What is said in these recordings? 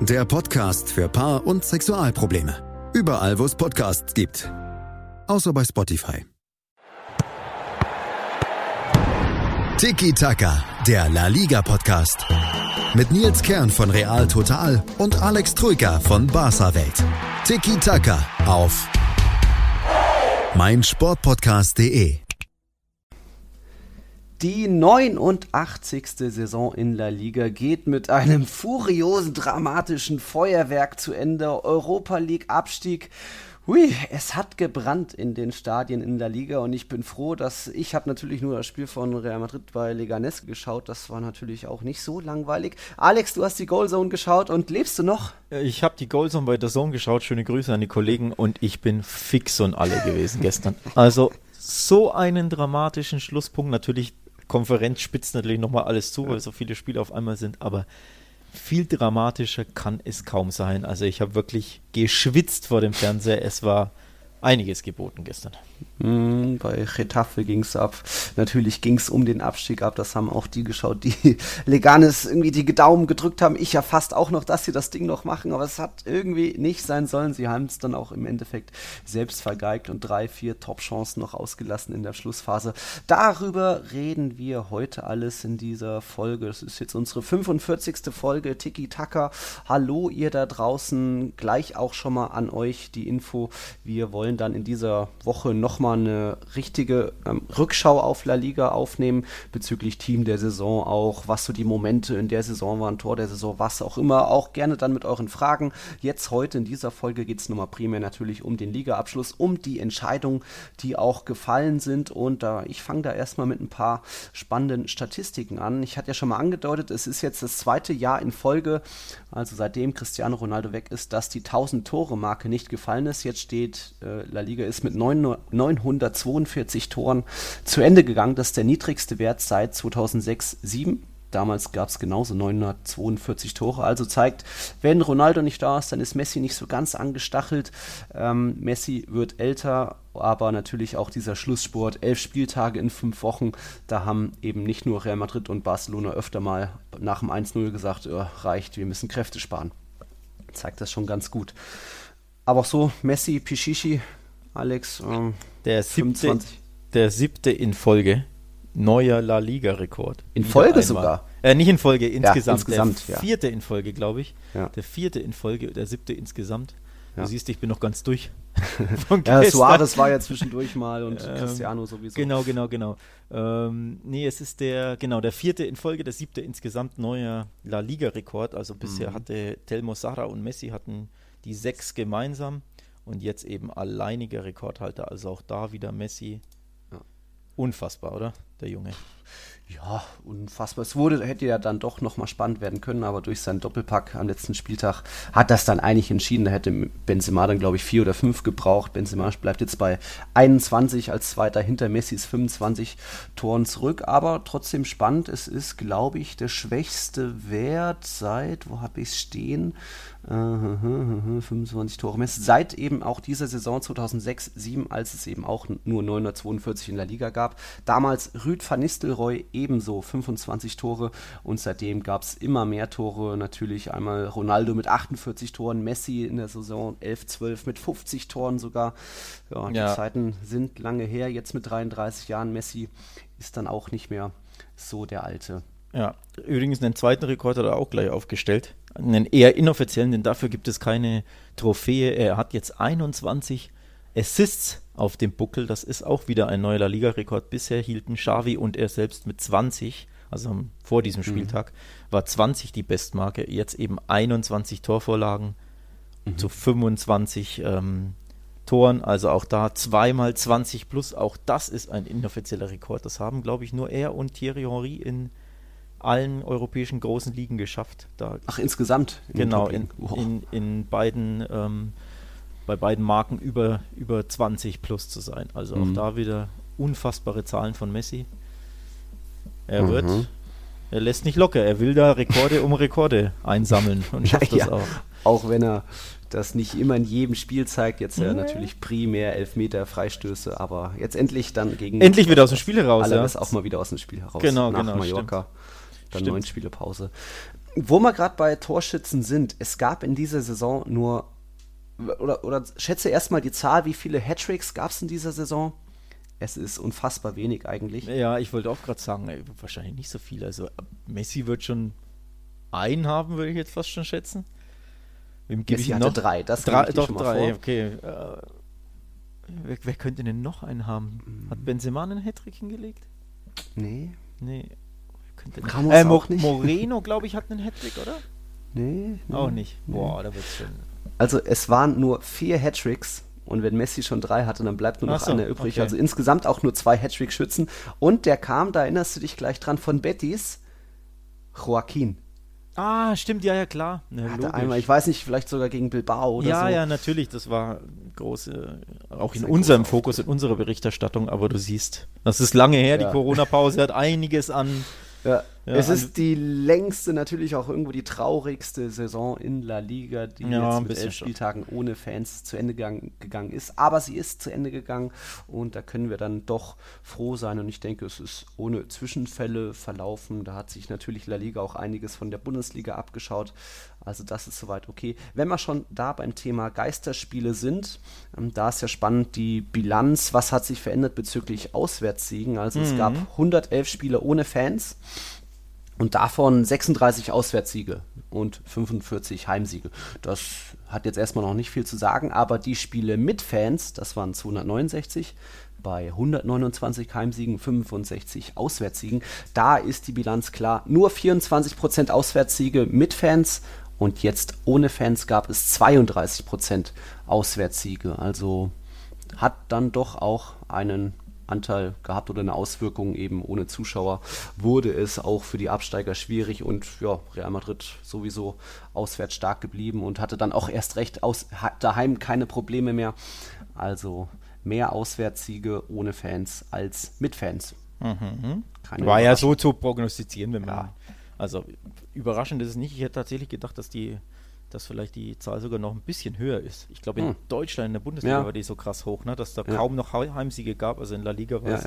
Der Podcast für Paar- und Sexualprobleme. Überall, wo es Podcasts gibt. Außer bei Spotify. Tiki Taka, der La Liga Podcast. Mit Nils Kern von Real Total und Alex Troika von Barca Welt. Tiki Taka auf meinsportpodcast.de. Die 89. Saison in La Liga geht mit einem furiosen, dramatischen Feuerwerk zu Ende. Europa League Abstieg. Hui, es hat gebrannt in den Stadien in der Liga und ich bin froh, dass ich habe natürlich nur das Spiel von Real Madrid bei Leganes geschaut. Das war natürlich auch nicht so langweilig. Alex, du hast die Goalzone geschaut und lebst du noch? Ich habe die Goalzone bei der Zone geschaut. Schöne Grüße an die Kollegen und ich bin fix und alle gewesen gestern. Also so einen dramatischen Schlusspunkt. Natürlich Konferenz spitzt natürlich nochmal alles zu, weil so viele Spiele auf einmal sind, aber viel dramatischer kann es kaum sein. Also ich habe wirklich geschwitzt vor dem Fernseher. Es war einiges geboten gestern. Mm, bei Getafe ging es ab. Natürlich ging es um den Abstieg ab. Das haben auch die geschaut, die Leganes irgendwie die Daumen gedrückt haben. Ich ja fast auch noch, dass sie das Ding noch machen. Aber es hat irgendwie nicht sein sollen. Sie haben es dann auch im Endeffekt selbst vergeigt und drei, vier Top-Chancen noch ausgelassen in der Schlussphase. Darüber reden wir heute alles in dieser Folge. Das ist jetzt unsere 45. Folge Tiki Taka. Hallo ihr da draußen. Gleich auch schon mal an euch die Info. Wir wollen dann in dieser Woche nochmal eine richtige ähm, Rückschau auf La Liga aufnehmen, bezüglich Team der Saison auch, was so die Momente in der Saison waren, Tor der Saison, was auch immer. Auch gerne dann mit euren Fragen. Jetzt heute in dieser Folge geht es nochmal primär natürlich um den Ligaabschluss, um die Entscheidungen, die auch gefallen sind. Und da ich fange da erstmal mit ein paar spannenden Statistiken an. Ich hatte ja schon mal angedeutet, es ist jetzt das zweite Jahr in Folge, also seitdem Cristiano Ronaldo weg ist, dass die 1000 Tore Marke nicht gefallen ist. Jetzt steht äh, La Liga ist mit 942 Toren zu Ende gegangen. Das ist der niedrigste Wert seit 2006-7. Damals gab es genauso 942 Tore. Also zeigt, wenn Ronaldo nicht da ist, dann ist Messi nicht so ganz angestachelt. Ähm, Messi wird älter, aber natürlich auch dieser Schlusssport, elf Spieltage in fünf Wochen, da haben eben nicht nur Real Madrid und Barcelona öfter mal nach dem 1-0 gesagt, oh, reicht, wir müssen Kräfte sparen. Zeigt das schon ganz gut. Aber auch so, Messi, Pichichi, Alex, ähm, der, siebte, der siebte in Folge. Neuer La Liga-Rekord. In Folge einmal. sogar? Äh, nicht in Folge, insgesamt. Ja, insgesamt der vierte ja. in Folge, glaube ich. Ja. Der vierte in Folge, der siebte insgesamt. Du siehst, ich bin noch ganz durch. ja, Suarez war ja zwischendurch mal und ähm, Cristiano sowieso. Genau, genau, genau. Ähm, nee, es ist der, genau, der vierte in Folge, der siebte insgesamt neuer La Liga-Rekord. Also bisher mhm. hatte Telmo Sara und Messi hatten die sechs gemeinsam und jetzt eben alleiniger Rekordhalter. Also auch da wieder Messi. Ja. Unfassbar, oder? Der Junge. Ja, unfassbar. Es wurde, hätte ja dann doch nochmal spannend werden können, aber durch seinen Doppelpack am letzten Spieltag hat das dann eigentlich entschieden. Da hätte Benzema dann, glaube ich, vier oder fünf gebraucht. Benzema bleibt jetzt bei 21 als Zweiter hinter Messis 25 Toren zurück, aber trotzdem spannend. Es ist, glaube ich, der schwächste Wert seit, wo habe ich es stehen? 25 Tore Messi. Seit eben auch dieser Saison 2006-7, als es eben auch nur 942 in der Liga gab. Damals Rüd van Nistelrooy ebenso 25 Tore und seitdem gab es immer mehr Tore. Natürlich einmal Ronaldo mit 48 Toren, Messi in der Saison 11-12 mit 50 Toren sogar. Ja, die ja. Zeiten sind lange her. Jetzt mit 33 Jahren. Messi ist dann auch nicht mehr so der alte. Ja, übrigens einen zweiten Rekord hat er auch gleich aufgestellt. Einen eher inoffiziellen, denn dafür gibt es keine Trophäe. Er hat jetzt 21 Assists auf dem Buckel. Das ist auch wieder ein neuer La Liga-Rekord. Bisher hielten Xavi und er selbst mit 20 also vor diesem mhm. Spieltag, war 20 die Bestmarke, jetzt eben 21 Torvorlagen mhm. zu 25 ähm, Toren, also auch da zweimal 20 plus, auch das ist ein inoffizieller Rekord. Das haben, glaube ich, nur er und Thierry Henry in allen europäischen großen Ligen geschafft. Da Ach, insgesamt? In genau, in, in, in, beiden, ähm, bei beiden Marken über, über 20 plus zu sein. Also mhm. auch da wieder unfassbare Zahlen von Messi. Er mhm. wird, er lässt nicht locker, er will da Rekorde um Rekorde einsammeln und schafft ja, das auch. Auch wenn er das nicht immer in jedem Spiel zeigt. Jetzt ja, natürlich primär Elfmeter, Freistöße, aber jetzt endlich dann gegen. Endlich wieder aus dem Spiel heraus. Alles ja. auch mal wieder aus dem Spiel heraus. Genau, nach genau. Mallorca. Stimmt. Dann neun Spiele Pause. Wo wir gerade bei Torschützen sind, es gab in dieser Saison nur. Oder, oder schätze erstmal die Zahl, wie viele Hattricks gab es in dieser Saison? Es ist unfassbar wenig eigentlich. Ja, ich wollte auch gerade sagen, ey, wahrscheinlich nicht so viel. Also Messi wird schon einen haben, würde ich jetzt fast schon schätzen. Wem gebe ich hatte noch? drei, das drei, doch drei, vor. okay. Äh, wer, wer, könnte denn noch einen haben? Hat Benzema einen Hattrick hingelegt? Nee. Nee. Ramos äh, Mo nicht. Moreno, glaube ich, hat einen Hattrick, oder? Nee, nee. Auch nicht. Boah, da wird's schön. Also es waren nur vier Hattricks und wenn Messi schon drei hatte, dann bleibt nur noch so, einer übrig. Okay. Also insgesamt auch nur zwei Hattrick-Schützen. Und der kam, da erinnerst du dich gleich dran, von Betis, Joaquin. Ah, stimmt, ja, ja, klar. Ja, Hatte einmal, ich weiß nicht, vielleicht sogar gegen Bilbao oder ja, so. Ja, ja, natürlich, das war große, auch in unserem Fokus, in unserer Berichterstattung, aber du siehst, das ist lange her, ja. die Corona-Pause hat einiges an ja. Ja, es ist die längste, natürlich auch irgendwo die traurigste Saison in La Liga, die ja, jetzt mit elf Spieltagen schon. ohne Fans zu Ende gegangen, gegangen, ist. Aber sie ist zu Ende gegangen und da können wir dann doch froh sein. Und ich denke, es ist ohne Zwischenfälle verlaufen. Da hat sich natürlich La Liga auch einiges von der Bundesliga abgeschaut. Also das ist soweit okay. Wenn wir schon da beim Thema Geisterspiele sind, ähm, da ist ja spannend die Bilanz. Was hat sich verändert bezüglich Auswärtssiegen? Also mhm. es gab 111 Spiele ohne Fans. Und davon 36 Auswärtssiege und 45 Heimsiege. Das hat jetzt erstmal noch nicht viel zu sagen, aber die Spiele mit Fans, das waren 269 bei 129 Heimsiegen, 65 Auswärtssiegen. Da ist die Bilanz klar. Nur 24% Auswärtssiege mit Fans und jetzt ohne Fans gab es 32% Auswärtssiege. Also hat dann doch auch einen Anteil gehabt oder eine Auswirkung eben ohne Zuschauer, wurde es auch für die Absteiger schwierig und ja, Real Madrid sowieso auswärts stark geblieben und hatte dann auch erst recht aus, daheim keine Probleme mehr. Also mehr Auswärtssiege ohne Fans als mit Fans. Mhm. War ja so zu prognostizieren, wenn man. Ja. Also überraschend ist es nicht. Ich hätte tatsächlich gedacht, dass die dass vielleicht die Zahl sogar noch ein bisschen höher ist. Ich glaube, in hm. Deutschland, in der Bundesliga ja. war die so krass hoch, ne, dass da ja. kaum noch Heimsiege gab. Also in La Liga war es,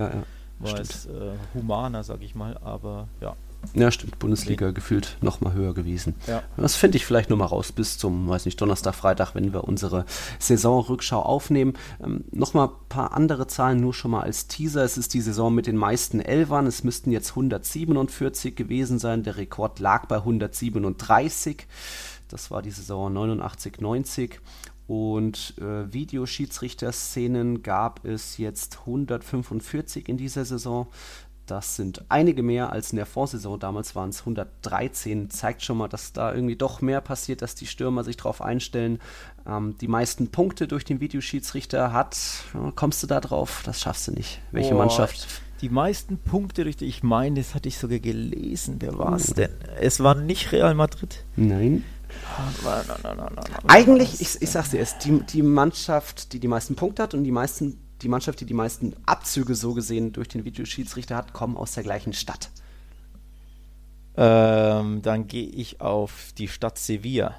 war es äh, humaner, sag ich mal, aber ja. Ja, stimmt. Bundesliga gefühlt noch mal höher gewesen. Ja. Das finde ich vielleicht nur mal raus bis zum, weiß nicht, Donnerstag, Freitag, wenn wir unsere Saisonrückschau aufnehmen. Ähm, noch mal ein paar andere Zahlen, nur schon mal als Teaser. Es ist die Saison mit den meisten Elfern. Es müssten jetzt 147 gewesen sein. Der Rekord lag bei 137. Das war die Saison 89, 90. Und äh, Videoschiedsrichter-Szenen gab es jetzt 145 in dieser Saison. Das sind einige mehr als in der Vorsaison. Damals waren es 113. Zeigt schon mal, dass da irgendwie doch mehr passiert, dass die Stürmer sich darauf einstellen. Ähm, die meisten Punkte durch den Videoschiedsrichter hat. Kommst du da drauf? Das schaffst du nicht. Welche oh, Mannschaft? Die meisten Punkte durch ich meine, das hatte ich sogar gelesen. Wer war es denn? Es war nicht Real Madrid. Nein. Eigentlich, ich, ich sag's dir, ist die, die Mannschaft, die die meisten Punkte hat und die meisten, die Mannschaft, die die meisten Abzüge so gesehen durch den Videoschiedsrichter hat, kommen aus der gleichen Stadt. Ähm, dann gehe ich auf die Stadt Sevilla.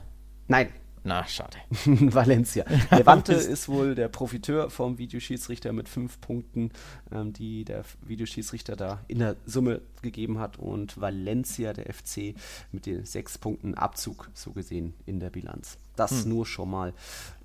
Nein, na, schade. Valencia. Levante ist wohl der Profiteur vom Videoschiedsrichter mit fünf Punkten, ähm, die der Videoschiedsrichter da in der Summe gegeben hat. Und Valencia, der FC, mit den sechs Punkten Abzug, so gesehen, in der Bilanz. Das hm. nur schon mal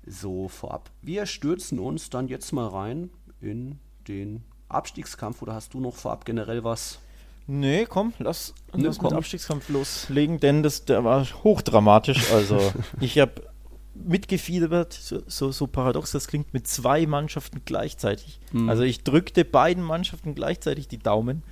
so vorab. Wir stürzen uns dann jetzt mal rein in den Abstiegskampf. Oder hast du noch vorab generell was Nee, komm, lass, nee, lass komm. mit Abstiegskampf loslegen, denn das, der war hochdramatisch. Also, ich habe mitgefiebert, so, so, so, paradox das klingt, mit zwei Mannschaften gleichzeitig. Mhm. Also ich drückte beiden Mannschaften gleichzeitig die Daumen.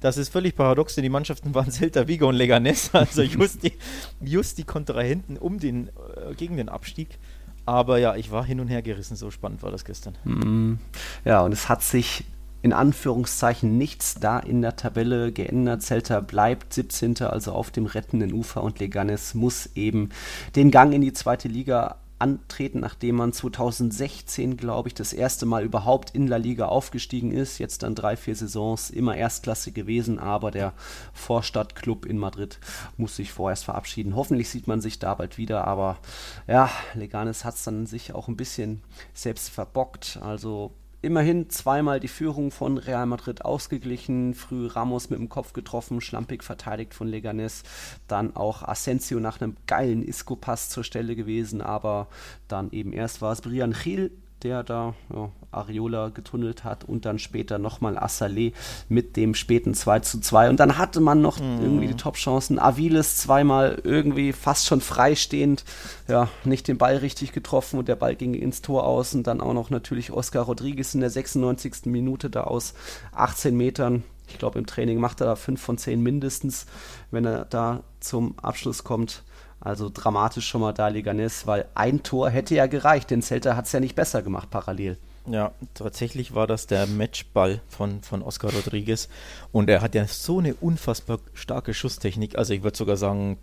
das ist völlig paradox, denn die Mannschaften waren Celta Vigo und Leganes, also just die, just die Kontrahenten um den, äh, gegen den Abstieg. Aber ja, ich war hin und her gerissen, so spannend war das gestern. Mhm. Ja, und es hat sich in Anführungszeichen nichts da in der Tabelle geändert. Celta bleibt 17. also auf dem rettenden Ufer und Leganes muss eben den Gang in die zweite Liga antreten, nachdem man 2016, glaube ich, das erste Mal überhaupt in La Liga aufgestiegen ist. Jetzt dann drei, vier Saisons immer Erstklasse gewesen, aber der Vorstadtclub in Madrid muss sich vorerst verabschieden. Hoffentlich sieht man sich da bald wieder, aber ja, Leganes hat es dann sich auch ein bisschen selbst verbockt. Also immerhin zweimal die Führung von Real Madrid ausgeglichen, früh Ramos mit dem Kopf getroffen, schlampig verteidigt von Leganes, dann auch Asensio nach einem geilen Isco-Pass zur Stelle gewesen, aber dann eben erst war es Brian Gil, der da ja, Areola getunnelt hat und dann später nochmal Assalé mit dem späten 2 zu 2 und dann hatte man noch mhm. irgendwie die Top-Chancen. Aviles zweimal irgendwie fast schon freistehend, ja, nicht den Ball richtig getroffen und der Ball ging ins Tor aus und dann auch noch natürlich Oscar Rodriguez in der 96. Minute da aus 18 Metern. Ich glaube, im Training macht er da 5 von 10 mindestens, wenn er da zum Abschluss kommt. Also dramatisch schon mal da Leganes, weil ein Tor hätte ja gereicht, denn Celta hat es ja nicht besser gemacht parallel. Ja, tatsächlich war das der Matchball von, von Oscar Rodriguez und er hat ja so eine unfassbar starke Schusstechnik, also ich würde sogar sagen,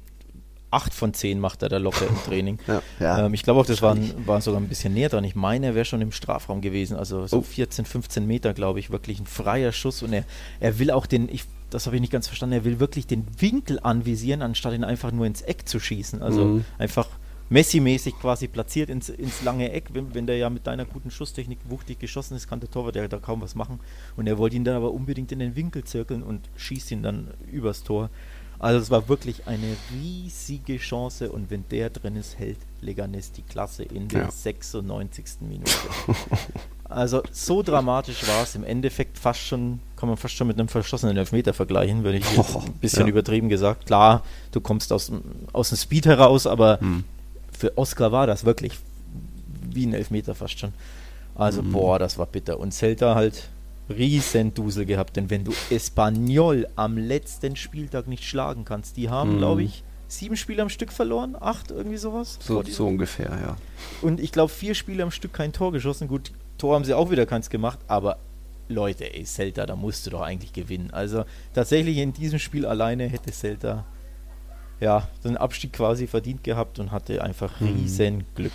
8 von 10 macht er da locker im Training. ja, ja, ähm, ich glaube auch, das war, war, sogar ein bisschen näher dran. Ich meine, er wäre schon im Strafraum gewesen, also so oh. 14, 15 Meter, glaube ich, wirklich ein freier Schuss und er, er will auch den, ich das habe ich nicht ganz verstanden, er will wirklich den Winkel anvisieren, anstatt ihn einfach nur ins Eck zu schießen. Also mhm. einfach Messi-mäßig quasi platziert ins, ins lange Eck. Wenn, wenn, der ja mit deiner guten Schusstechnik wuchtig geschossen ist, kann der Torwart ja da kaum was machen. Und er wollte ihn dann aber unbedingt in den Winkel zirkeln und schießt ihn dann übers Tor. Also es war wirklich eine riesige Chance und wenn der drin ist, hält Leganes die Klasse in der ja. 96. Minute. Also so dramatisch war es im Endeffekt fast schon, kann man fast schon mit einem verschossenen Elfmeter vergleichen, würde ich oh, ein bisschen ja. übertrieben gesagt. Klar, du kommst aus, aus dem Speed heraus, aber hm. für Oscar war das wirklich wie ein Elfmeter fast schon. Also hm. boah, das war bitter. Und Celta halt riesen Dusel gehabt, denn wenn du Espanyol am letzten Spieltag nicht schlagen kannst, die haben, hm. glaube ich, sieben Spiele am Stück verloren, acht, irgendwie sowas. So, so ungefähr, ja. Und ich glaube, vier Spiele am Stück kein Tor geschossen. Gut, Tor haben sie auch wieder keins gemacht, aber Leute, ey, Celta, da musst du doch eigentlich gewinnen. Also tatsächlich in diesem Spiel alleine hätte Celta ja den Abstieg quasi verdient gehabt und hatte einfach mhm. riesen Glück.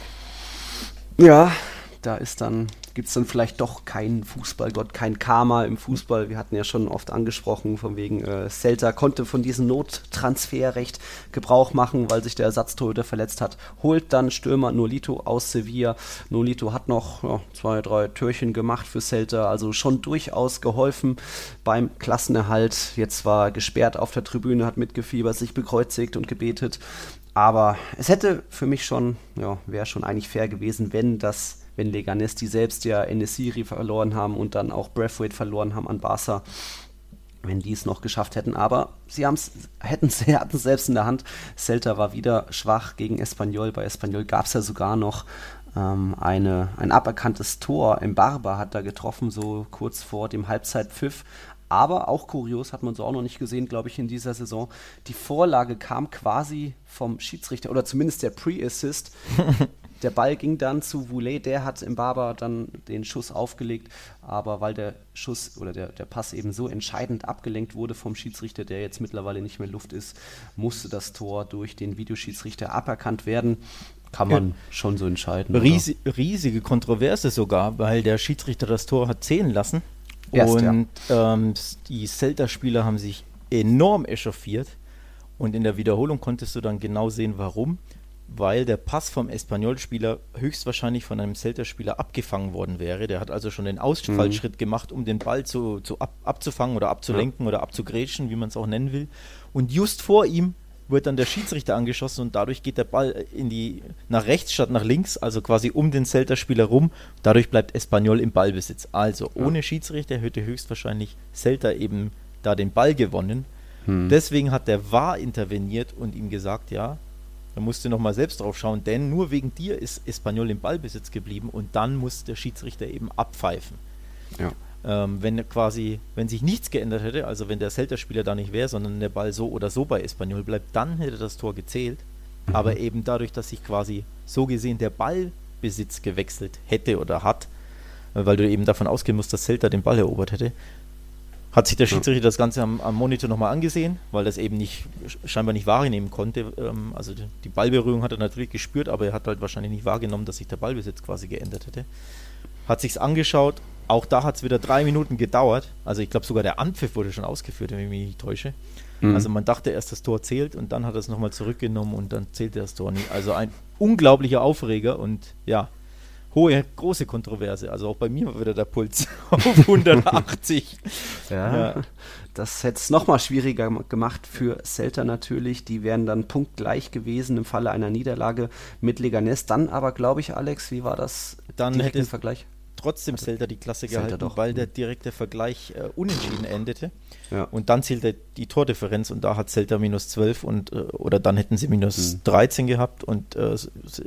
Ja, da ist dann gibt es dann vielleicht doch keinen Fußballgott, kein Karma im Fußball. Wir hatten ja schon oft angesprochen, von wegen äh, Celta konnte von diesem Nottransferrecht Gebrauch machen, weil sich der Ersatztorhüter verletzt hat. Holt dann Stürmer Nolito aus Sevilla. Nolito hat noch ja, zwei, drei Türchen gemacht für Celta, also schon durchaus geholfen beim Klassenerhalt. Jetzt war gesperrt auf der Tribüne, hat mitgefiebert, sich bekreuzigt und gebetet. Aber es hätte für mich schon, ja, wäre schon eigentlich fair gewesen, wenn das wenn Leganes, die selbst ja Enesiri verloren haben und dann auch Braithwaite verloren haben an Barca, wenn die es noch geschafft hätten. Aber sie hätten es selbst in der Hand. Celta war wieder schwach gegen Espanyol. Bei Espanyol gab es ja sogar noch ähm, eine, ein aberkanntes Tor. Im Barber hat da getroffen, so kurz vor dem Halbzeitpfiff. Aber auch kurios, hat man so auch noch nicht gesehen, glaube ich, in dieser Saison. Die Vorlage kam quasi vom Schiedsrichter oder zumindest der Pre-Assist Der Ball ging dann zu Voulet, der hat im Barber dann den Schuss aufgelegt, aber weil der Schuss oder der, der Pass eben so entscheidend abgelenkt wurde vom Schiedsrichter, der jetzt mittlerweile nicht mehr Luft ist, musste das Tor durch den Videoschiedsrichter aberkannt werden. Kann man ja. schon so entscheiden. Ries riesige Kontroverse sogar, weil der Schiedsrichter das Tor hat zählen lassen. Erst, und ja. ähm, die Celta-Spieler haben sich enorm echauffiert. Und in der Wiederholung konntest du dann genau sehen, warum weil der Pass vom Espanyol-Spieler höchstwahrscheinlich von einem Celta-Spieler abgefangen worden wäre. Der hat also schon den Ausfallschritt mhm. gemacht, um den Ball zu, zu ab, abzufangen oder abzulenken ja. oder abzugrätschen, wie man es auch nennen will. Und just vor ihm wird dann der Schiedsrichter angeschossen und dadurch geht der Ball in die nach rechts statt nach links, also quasi um den Celta-Spieler rum. Dadurch bleibt Espanyol im Ballbesitz. Also ohne ja. Schiedsrichter hätte höchstwahrscheinlich Celta eben da den Ball gewonnen. Hm. Deswegen hat der VAR interveniert und ihm gesagt, ja, da musst du nochmal selbst drauf schauen, denn nur wegen dir ist Espanyol im Ballbesitz geblieben und dann muss der Schiedsrichter eben abpfeifen. Ja. Ähm, wenn quasi, wenn sich nichts geändert hätte, also wenn der Celta-Spieler da nicht wäre, sondern der Ball so oder so bei Espanyol bleibt, dann hätte das Tor gezählt. Mhm. Aber eben dadurch, dass sich quasi so gesehen der Ballbesitz gewechselt hätte oder hat, äh, weil du eben davon ausgehen musst, dass Celta den Ball erobert hätte, hat sich der Schiedsrichter das Ganze am, am Monitor nochmal angesehen, weil das eben nicht scheinbar nicht wahrnehmen konnte. Ähm, also die, die Ballberührung hat er natürlich gespürt, aber er hat halt wahrscheinlich nicht wahrgenommen, dass sich der Ballbesitz quasi geändert hätte. Hat sich's angeschaut, auch da hat es wieder drei Minuten gedauert. Also ich glaube sogar der Anpfiff wurde schon ausgeführt, wenn ich mich nicht täusche. Mhm. Also man dachte erst, das Tor zählt und dann hat er es nochmal zurückgenommen und dann zählte das Tor nicht. Also ein unglaublicher Aufreger und ja, hohe, große Kontroverse. Also auch bei mir war wieder der Puls auf 180. ja, ja, das hätte es nochmal schwieriger gemacht für Celta natürlich. Die wären dann punktgleich gewesen im Falle einer Niederlage mit Leganes. Dann aber, glaube ich, Alex, wie war das? Dann hätte Vergleich? Trotzdem Celta die Klasse gehalten, doch. weil der mhm. direkte Vergleich äh, unentschieden endete. Ja. Und dann zählte die Tordifferenz und da hat Celta minus 12 und äh, oder dann hätten sie minus mhm. 13 gehabt und äh,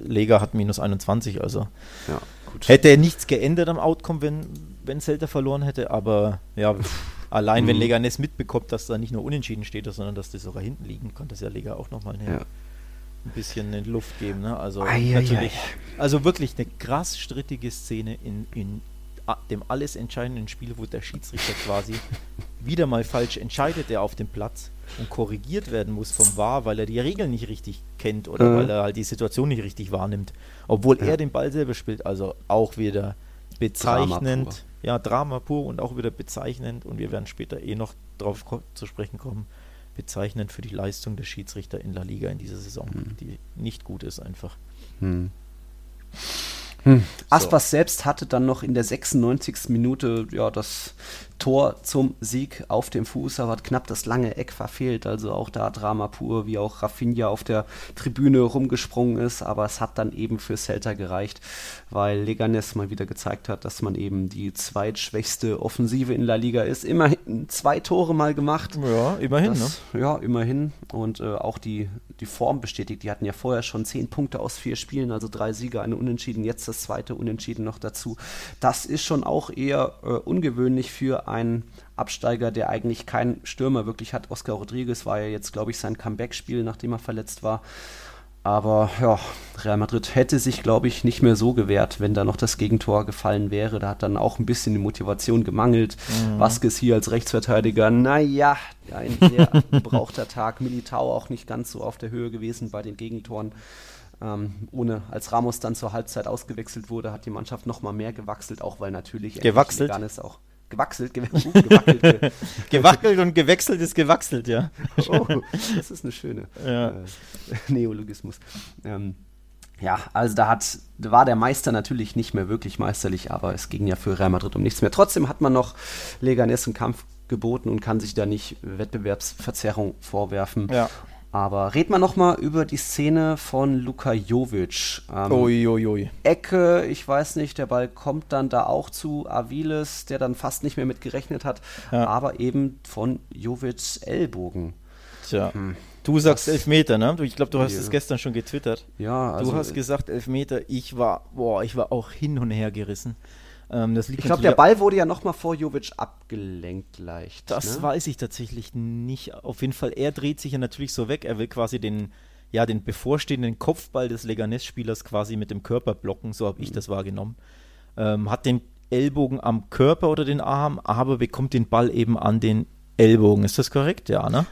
Lega hat minus 21. Also ja, hätte nichts geändert am Outcome, wenn, wenn Celta verloren hätte, aber ja, allein mhm. wenn Leganes mitbekommt, dass da nicht nur unentschieden steht, sondern dass die sogar hinten liegen, konnte das ja Lega auch nochmal näher. Ja ein bisschen in Luft geben. Ne? Also natürlich, also wirklich eine krass strittige Szene in, in dem alles entscheidenden Spiel, wo der Schiedsrichter quasi wieder mal falsch entscheidet, der auf dem Platz und korrigiert werden muss vom VAR, weil er die Regeln nicht richtig kennt oder mhm. weil er halt die Situation nicht richtig wahrnimmt, obwohl ja. er den Ball selber spielt. Also auch wieder bezeichnend, Drama ja Drama pur und auch wieder bezeichnend und wir werden später eh noch darauf zu sprechen kommen bezeichnend für die Leistung der Schiedsrichter in La Liga in dieser Saison, hm. die nicht gut ist einfach. Hm. Hm. Aspas so. selbst hatte dann noch in der 96. Minute ja das Tor zum Sieg auf dem Fuß, aber hat knapp das lange Eck verfehlt. Also auch da Drama pur, wie auch Rafinha auf der Tribüne rumgesprungen ist. Aber es hat dann eben für Celta gereicht, weil Leganes mal wieder gezeigt hat, dass man eben die zweitschwächste Offensive in La Liga ist. Immerhin zwei Tore mal gemacht. Ja, immerhin. Das, ne? Ja, immerhin. Und äh, auch die, die Form bestätigt. Die hatten ja vorher schon zehn Punkte aus vier Spielen, also drei Siege, eine Unentschieden. Jetzt das zweite Unentschieden noch dazu. Das ist schon auch eher äh, ungewöhnlich für ein Absteiger, der eigentlich keinen Stürmer wirklich hat. Oscar Rodriguez war ja jetzt, glaube ich, sein Comeback-Spiel, nachdem er verletzt war. Aber ja, Real Madrid hätte sich, glaube ich, nicht mehr so gewehrt, wenn da noch das Gegentor gefallen wäre. Da hat dann auch ein bisschen die Motivation gemangelt. Mhm. Vasquez hier als Rechtsverteidiger, naja, ein sehr gebrauchter Tag. Militao auch nicht ganz so auf der Höhe gewesen bei den Gegentoren. Ähm, ohne als Ramos dann zur Halbzeit ausgewechselt wurde, hat die Mannschaft noch mal mehr gewachselt, auch weil natürlich gewachselt auch gewachselt, ge uh, gewackelt. Ge Gewackelt und gewechselt ist gewachselt, ja. Oh, das ist eine schöne ja. äh, Neologismus. Ähm, ja, also da hat, da war der Meister natürlich nicht mehr wirklich meisterlich, aber es ging ja für Real Madrid um nichts mehr. Trotzdem hat man noch Leganes einen Kampf geboten und kann sich da nicht Wettbewerbsverzerrung vorwerfen. Ja. Aber red mal nochmal über die Szene von Luka Jovic. Ähm, Uiuiui. Ecke, ich weiß nicht, der Ball kommt dann da auch zu Aviles, der dann fast nicht mehr mit gerechnet hat, ja. aber eben von Jovics Ellbogen. Tja. Hm. Du sagst das, Elfmeter, ne? Ich glaube, du hast es gestern schon getwittert. Ja, also, Du hast gesagt Elfmeter. Ich war, boah, ich war auch hin und her gerissen. Ähm, ich glaube, der Ball wurde ja nochmal vor Jovic abgelenkt leicht. Das ne? weiß ich tatsächlich nicht. Auf jeden Fall, er dreht sich ja natürlich so weg. Er will quasi den, ja, den bevorstehenden Kopfball des Leganes-Spielers quasi mit dem Körper blocken. So habe ich mhm. das wahrgenommen. Ähm, hat den Ellbogen am Körper oder den Arm, aber bekommt den Ball eben an den Ellbogen. Ist das korrekt? Ja, ne?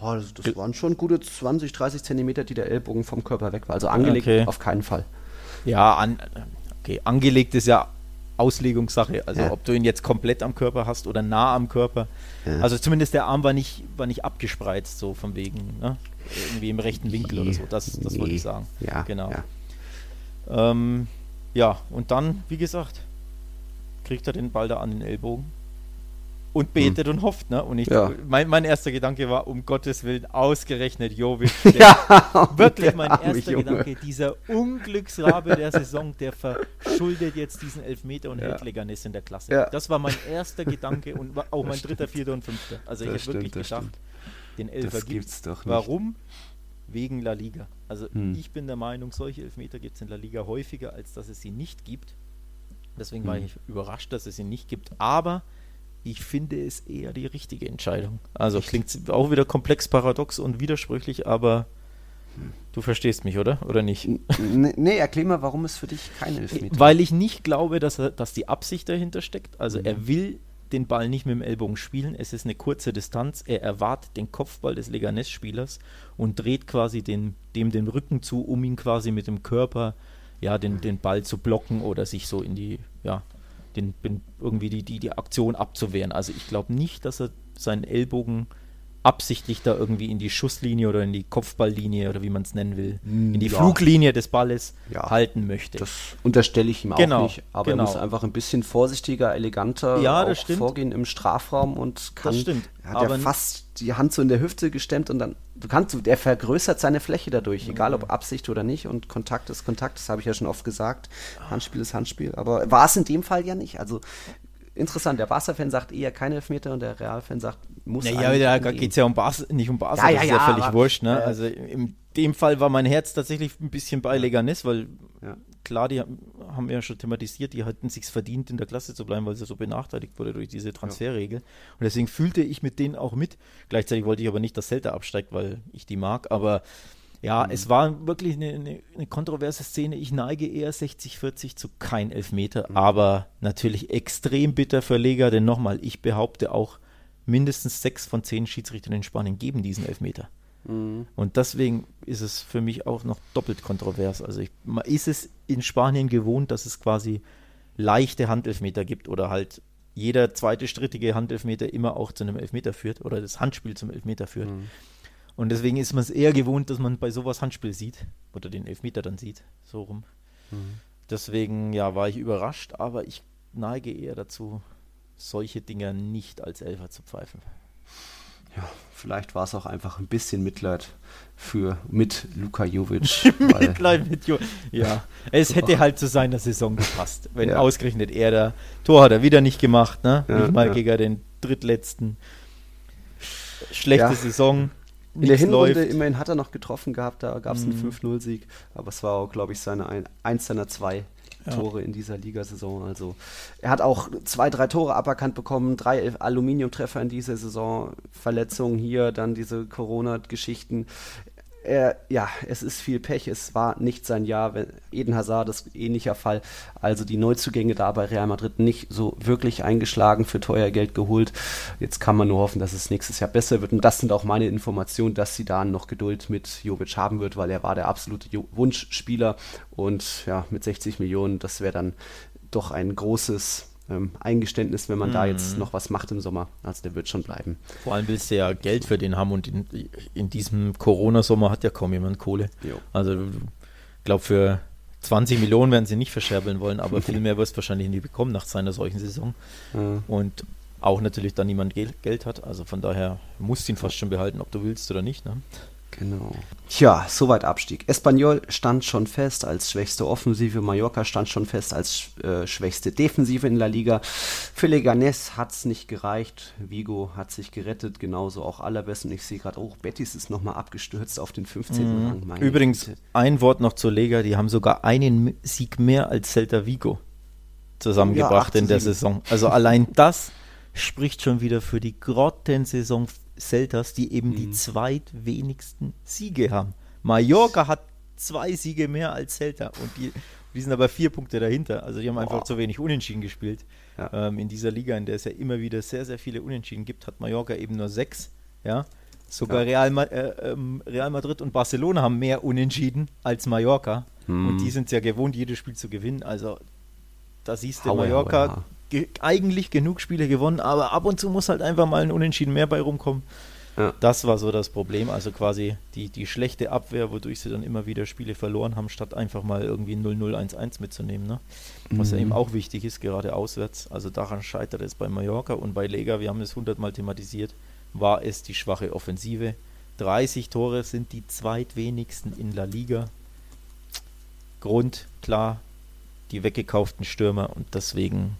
Ja, das, das waren schon gute 20, 30 Zentimeter, die der Ellbogen vom Körper weg war. Also angelegt okay. auf keinen Fall. Ja, an, okay, angelegt ist ja Auslegungssache. Also ja. ob du ihn jetzt komplett am Körper hast oder nah am Körper. Ja. Also zumindest der Arm war nicht, war nicht abgespreizt, so von wegen, ne? irgendwie im rechten Winkel nee. oder so. Das, das nee. wollte ich sagen. Ja, genau. Ja. Ähm, ja, und dann, wie gesagt, kriegt er den Ball da an den Ellbogen und betet hm. und hofft. Ne? Und ich, ja. mein, mein erster Gedanke war, um Gottes Willen, ausgerechnet Jovic. ja, wirklich mein erster Junge. Gedanke, dieser Unglücksrabe der Saison, der verschuldet jetzt diesen Elfmeter und ja. Leganes in der Klasse. Ja. Das war mein erster Gedanke und auch mein dritter, vierter und fünfter. Also das ich habe wirklich gedacht, stimmt. den Elfer gibt es doch nicht. Warum? Wegen La Liga. Also hm. ich bin der Meinung, solche Elfmeter gibt es in La Liga häufiger, als dass es sie nicht gibt. Deswegen hm. war ich überrascht, dass es sie nicht gibt. Aber ich finde es eher die richtige Entscheidung. Also klingt auch wieder komplex, paradox und widersprüchlich, aber du verstehst mich, oder? Oder nicht? Nee, nee, erklär mal, warum es für dich kein Elfmeter Weil ich nicht glaube, dass, er, dass die Absicht dahinter steckt. Also Mhm. er will den Ball nicht mit dem Ellbogen spielen. Es ist eine kurze Distanz. Er erwartet den Kopfball des Leganes-Spielers und dreht quasi den, dem den Rücken zu, um ihn quasi mit dem Körper ja, den, den Ball zu blocken oder sich so in die, ja, den, irgendwie die, die, die Aktion abzuwehren. Also ich glaube nicht, dass er seinen Ellbogen absichtlich da irgendwie in die Schusslinie oder in die Kopfballlinie oder wie man es nennen will, in die ja. Fluglinie des Balles Ja. halten möchte. Das unterstelle ich ihm Genau, auch nicht. Aber genau. er muss einfach ein bisschen vorsichtiger, eleganter Ja, das stimmt. vorgehen im Strafraum und kann. stimmt, Er hat aber- ja fast die Hand so in der Hüfte gestemmt und dann, du kannst, du- der vergrößert seine Fläche dadurch, egal ob Absicht oder nicht. Und Kontakt ist Kontakt, das habe ich ja schon oft gesagt. Handspiel ist Handspiel. Aber war es in dem Fall ja nicht. Also interessant, der Barca-Fan sagt eher kein Elfmeter und der Real-Fan sagt, muss Naja, eigentlich da geht es ja um Bas nicht um Basel, Ja, ja, das ist ja ja, völlig aber- wurscht. Ne? äh, also in dem Fall war mein Herz tatsächlich ein bisschen bei Leganes, weil Ja. klar, die haben haben wir ja schon thematisiert, die hatten sich verdient, in der Klasse zu bleiben, weil sie so benachteiligt wurde durch diese Transferregel. Und deswegen fühlte ich mit denen auch mit. Gleichzeitig wollte ich aber nicht, dass Celta absteigt, weil ich die mag. Aber ja, Mhm. es war wirklich eine, eine, eine kontroverse Szene. Ich neige eher 60-40 zu kein Elfmeter, Mhm. aber natürlich extrem bitter für Lega, denn nochmal, ich behaupte auch, mindestens sechs von zehn Schiedsrichtern in Spanien geben diesen Elfmeter. Mhm. Und deswegen ist es für mich auch noch doppelt kontrovers. Also ich, man ist es in Spanien gewohnt, dass es quasi leichte Handelfmeter gibt oder halt jeder zweite strittige Handelfmeter immer auch zu einem Elfmeter führt oder das Handspiel zum Elfmeter führt. Mhm. Und deswegen ist man es eher gewohnt, dass man bei sowas Handspiel sieht oder den Elfmeter dann sieht, so rum. Deswegen, ja, war ich überrascht, aber ich neige eher dazu, solche Dinger nicht als Elfer zu pfeifen. Ja, vielleicht war es auch einfach ein bisschen Mitleid für mit Luka Jovic. Mitleid mit Jo. Ja, es hätte halt zu seiner Saison gepasst. Wenn Ja. ausgerechnet er da Tor hat er wieder nicht gemacht, ne? Ja, nicht mal ja. gegen den drittletzten. Schlechte. Saison. In der Hinrunde läuft. immerhin hat er noch getroffen gehabt, da gab es einen Mhm. 5-0-Sieg, aber es war auch, glaube ich, seine ein, eins seiner zwei Ja. Tore in dieser Ligasaison. Also er hat auch zwei, drei Tore aberkannt bekommen, drei Aluminiumtreffer in dieser Saison, Verletzungen hier, dann diese Corona-Geschichten. Er, ja, es ist viel Pech, es war nicht sein Jahr. Eden Hazard ist ähnlicher Fall. Also die Neuzugänge da bei Real Madrid nicht so wirklich eingeschlagen, für teuer Geld geholt. Jetzt kann man nur hoffen, dass es nächstes Jahr besser wird. Und das sind auch meine Informationen, dass sie da noch Geduld mit Jovic haben wird, weil er war der absolute Wunschspieler. Und ja, mit 60 Millionen, das wäre dann doch ein großes ähm, Eingeständnis, wenn man da jetzt noch was macht im Sommer. Also der wird schon bleiben. Vor allem willst du ja Geld für den haben und in, in diesem Corona-Sommer hat ja kaum jemand Kohle. Jo. Also ich glaube, für 20 Millionen werden sie nicht verscherbeln wollen, aber viel mehr wirst du wahrscheinlich nie bekommen nach seiner solchen Saison. Äh, Und auch natürlich dann niemand Gel Geld hat. Also von daher musst du ihn fast schon behalten, ob du willst oder nicht. Ne? Genau. Tja, soweit Abstieg. Espanyol stand schon fest als schwächste Offensive, Mallorca stand schon fest als äh, schwächste Defensive in La Liga. Für Leganés hat es nicht gereicht. Vigo hat sich gerettet, genauso auch Alaves. Und ich sehe gerade, oh, Betis ist nochmal abgestürzt auf den 15. Rang. Meine Übrigens, Güte. ein Wort noch zur Lega, die haben sogar einen Sieg mehr als Celta Vigo zusammengebracht Ja, in der 8 zu 7. Saison. Also allein das spricht schon wieder für die Grottensaison Celtas, die eben Mhm. die zweitwenigsten Siege haben. Mallorca hat zwei Siege mehr als Celta und die, die sind aber vier Punkte dahinter. Also die haben einfach Boah. zu wenig Unentschieden gespielt. Ja. Ähm, in dieser Liga, in der es ja immer wieder sehr, sehr viele Unentschieden gibt, hat Mallorca eben nur sechs. Ja. Sogar Ja. Real, Ma äh, ähm, Real Madrid und Barcelona haben mehr Unentschieden als Mallorca. Hm. Und die sind es ja gewohnt, jedes Spiel zu gewinnen. Also da siehst du, Mallorca ge eigentlich genug Spiele gewonnen, aber ab und zu muss halt einfach mal ein Unentschieden mehr bei rumkommen. Ja. Das war so das Problem. Also quasi die, die schlechte Abwehr, wodurch sie dann immer wieder Spiele verloren haben, statt einfach mal irgendwie 0-0-1-1 mitzunehmen. Ne? Was ja Mhm. eben auch wichtig ist, gerade auswärts. Also daran scheitert es bei Mallorca und bei Lega, wir haben es hundertmal thematisiert, war es die schwache Offensive. 30 Tore sind die zweitwenigsten in La Liga. Grund, klar, die weggekauften Stürmer und deswegen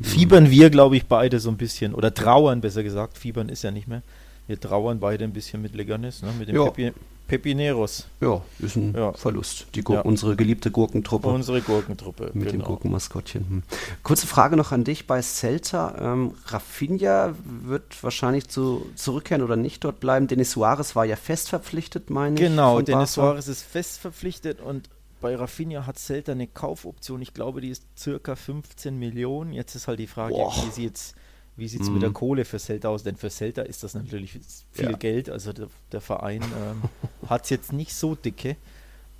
fiebern wir, glaube ich, beide so ein bisschen, oder trauern besser gesagt, fiebern ist ja nicht mehr, Wir trauern beide ein bisschen mit Leganes, ne? mit dem Pepi Pepineros. Ja, ist ein ja. Verlust. Die ja. Unsere geliebte Gurkentruppe. Unsere Gurkentruppe. Mit genau. dem Gurkenmaskottchen. Hm. Kurze Frage noch an dich bei Celta. Ähm, Rafinha wird wahrscheinlich zu, zurückkehren oder nicht dort bleiben. Denis Suarez war ja fest verpflichtet, meine ich. Genau, Denis Suarez ist fest verpflichtet und bei Rafinha hat Celta eine Kaufoption. Ich glaube, die ist circa 15 Millionen. Jetzt ist halt die Frage, Boah. wie sie jetzt wie sieht es mm. mit der mhm. Kohle für Celta aus? Denn für Celta ist das natürlich viel ja. Geld. Also der, der Verein ähm, hat es jetzt nicht so dicke.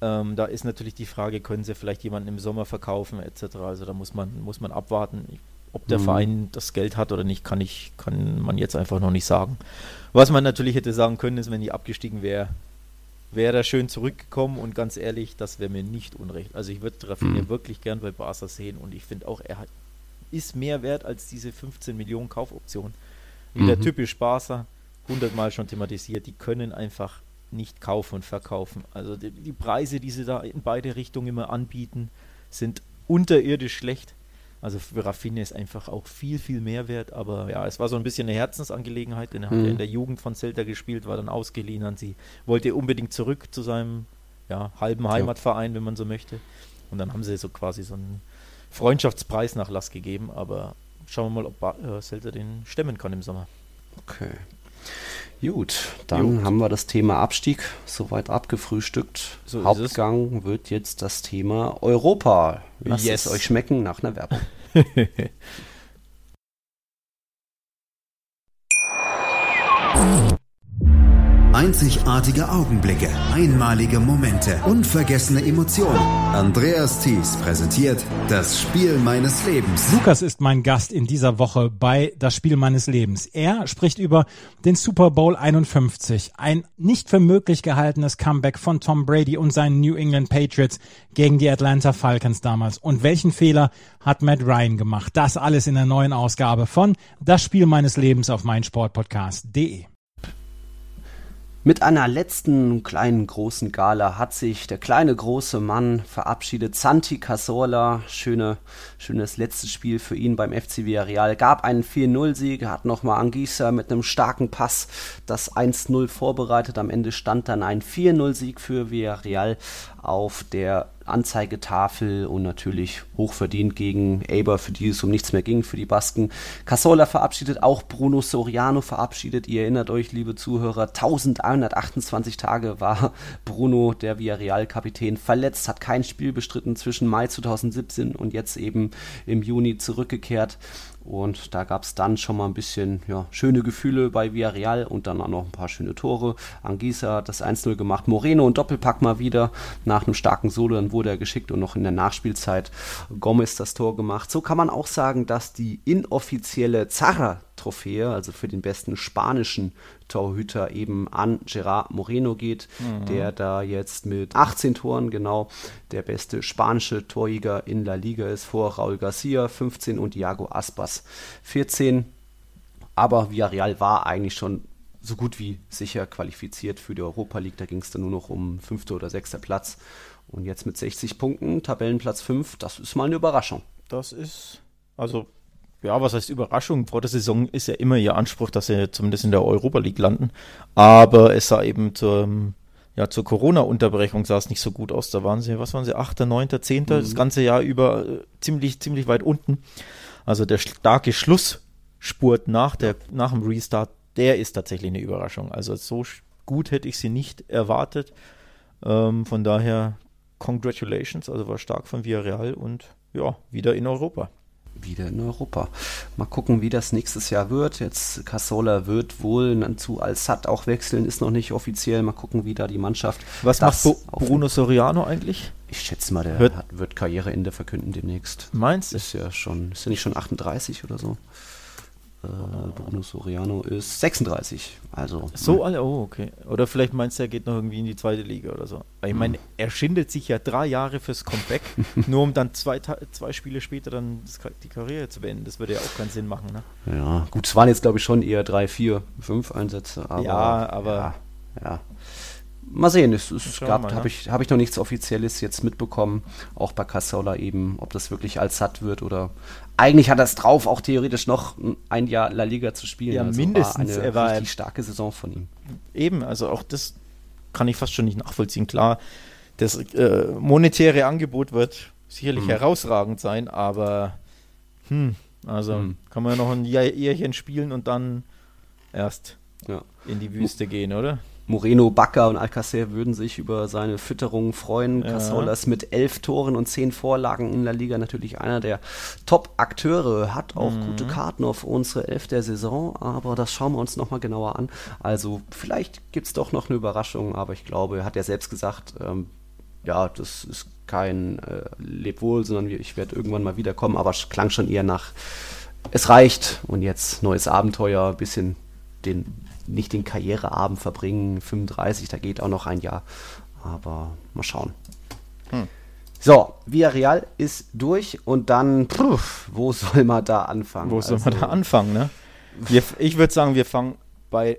Ähm, da ist natürlich die Frage, können sie vielleicht jemanden im Sommer verkaufen etc. Also da muss man, muss man abwarten. Ob der mm. Verein das Geld hat oder nicht, kann, ich, kann man jetzt einfach noch nicht sagen. Was man natürlich hätte sagen können, ist, wenn die abgestiegen wäre, wäre er schön zurückgekommen und ganz ehrlich, das wäre mir nicht unrecht. Also ich würde Rafinha mm. wirklich gern bei Barca sehen und ich finde auch, er hat ist mehr wert als diese 15 Millionen Kaufoption. Wieder mhm. typisch Barca, hundertmal schon thematisiert, die können einfach nicht kaufen und verkaufen. Also die, die, Preise, die sie da in beide Richtungen immer anbieten, sind unterirdisch schlecht. Also für Raffine ist einfach auch viel, viel mehr wert. Aber ja, es war so ein bisschen eine Herzensangelegenheit, denn er mhm. hat ja in der Jugend von Celta gespielt, war dann ausgeliehen an sie, wollte unbedingt zurück zu seinem ja, halben Heimatverein, ja. wenn man so möchte. Und dann haben sie so quasi so einen Freundschaftspreisnachlass gegeben, aber schauen wir mal, ob äh, Celta den stemmen kann im Sommer. Okay. Gut, dann Gut. haben wir das Thema Abstieg soweit abgefrühstückt. So Hauptgang wird jetzt das Thema Europa. Lasst yes. es euch schmecken nach einer Werbung. Einzigartige Augenblicke, einmalige Momente, unvergessene Emotionen. Andreas Thies präsentiert das Spiel meines Lebens. Lukas ist mein Gast in dieser Woche bei Das Spiel meines Lebens. Er spricht über den Super Bowl 51, ein nicht für möglich gehaltenes Comeback von Tom Brady und seinen New England Patriots gegen die Atlanta Falcons damals. Und welchen Fehler hat Matt Ryan gemacht? Das alles in der neuen Ausgabe von Das Spiel meines Lebens auf meinsportpodcast.de. Mit einer letzten kleinen großen Gala hat sich der kleine große Mann verabschiedet. Santi Casola, schöne, schönes letztes Spiel für ihn beim FC Villarreal. Gab einen 4-0-Sieg, hat nochmal Angisa mit einem starken Pass das 1-0 vorbereitet. Am Ende stand dann ein 4-0-Sieg für Villarreal auf der Anzeigetafel und natürlich hochverdient gegen Eber, für die es um nichts mehr ging, für die Basken. Casola verabschiedet, auch Bruno Soriano verabschiedet. Ihr erinnert euch, liebe Zuhörer, 1128 Tage war Bruno, der Villarreal-Kapitän, verletzt, hat kein Spiel bestritten zwischen Mai 2017 und jetzt eben im Juni zurückgekehrt. Und da gab es dann schon mal ein bisschen ja, schöne Gefühle bei Villarreal und dann auch noch ein paar schöne Tore. Angisa hat das 1-0 gemacht. Moreno und Doppelpack mal wieder nach einem starken Solo. Dann wurde er geschickt und noch in der Nachspielzeit Gomez das Tor gemacht. So kann man auch sagen, dass die inoffizielle Zarra Trophäe, also für den besten spanischen Torhüter eben an Gerard Moreno geht, mhm. der da jetzt mit 18 Toren genau der beste spanische Torjäger in La Liga ist, vor Raúl Garcia 15 und Diago Aspas 14. Aber Villarreal war eigentlich schon so gut wie sicher qualifiziert für die Europa League. Da ging es dann nur noch um fünfter oder sechster Platz. Und jetzt mit 60 Punkten, Tabellenplatz 5, das ist mal eine Überraschung. Das ist, also ja, was heißt Überraschung? Vor der Saison ist ja immer ihr Anspruch, dass sie zumindest in der Europa League landen. Aber es sah eben zur, ja, zur Corona-Unterbrechung sah es nicht so gut aus. Da waren sie, was waren sie, 8., 9., 10., mhm. das ganze Jahr über äh, ziemlich, ziemlich weit unten. Also der starke Schlussspurt nach, der, nach dem Restart, der ist tatsächlich eine Überraschung. Also so gut hätte ich sie nicht erwartet. Ähm, von daher, congratulations, also war stark von Villarreal und ja, wieder in Europa wieder in Europa. Mal gucken, wie das nächstes Jahr wird. Jetzt Casola wird wohl zu Al-Sad auch wechseln, ist noch nicht offiziell. Mal gucken, wie da die Mannschaft. Was macht Bruno Soriano eigentlich? Ich schätze mal, der hat, wird Karriereende verkünden demnächst. Meinst du? Ist ja schon, ist ja nicht schon 38 oder so. Äh, Bruno Soriano ist 36. Also, so alle, oh, okay. Oder vielleicht meinst du, er geht noch irgendwie in die zweite Liga oder so. Ich meine, hm. er schindet sich ja drei Jahre fürs Comeback, nur um dann zwei, zwei Spiele später dann die Karriere zu beenden. Das würde ja auch keinen Sinn machen, ne? Ja, gut, es waren jetzt, glaube ich, schon eher drei, vier, fünf Einsätze. Aber, ja, aber. Ja, ja. Mal sehen, es, es gab, ne? habe ich, hab ich noch nichts Offizielles jetzt mitbekommen, auch bei Cassola eben, ob das wirklich als satt wird oder eigentlich hat er es drauf, auch theoretisch noch ein Jahr La Liga zu spielen. Ja, also mindestens. War eine war richtig starke Saison von ihm. Eben, also auch das kann ich fast schon nicht nachvollziehen. Klar, das äh, monetäre Angebot wird sicherlich mhm. herausragend sein, aber hm, also mhm. kann man ja noch ein Jährchen spielen und dann erst ja. in die Wüste gehen, oder? Moreno, Bakker und Alcacer würden sich über seine Fütterung freuen. Ja. Casolas mit elf Toren und zehn Vorlagen in der Liga natürlich einer der Top-Akteure, hat auch mhm. gute Karten auf unsere Elf der Saison, aber das schauen wir uns nochmal genauer an. Also vielleicht gibt es doch noch eine Überraschung, aber ich glaube, er hat ja selbst gesagt, ähm, ja, das ist kein äh, Lebwohl, sondern ich werde irgendwann mal wiederkommen, aber es klang schon eher nach, es reicht und jetzt neues Abenteuer, bisschen den nicht den Karriereabend verbringen, 35, da geht auch noch ein Jahr. Aber mal schauen. Hm. So, Villarreal ist durch und dann, pff, wo soll man da anfangen? Wo soll man da also anfangen, ne? Wir, ich würde sagen, wir fangen bei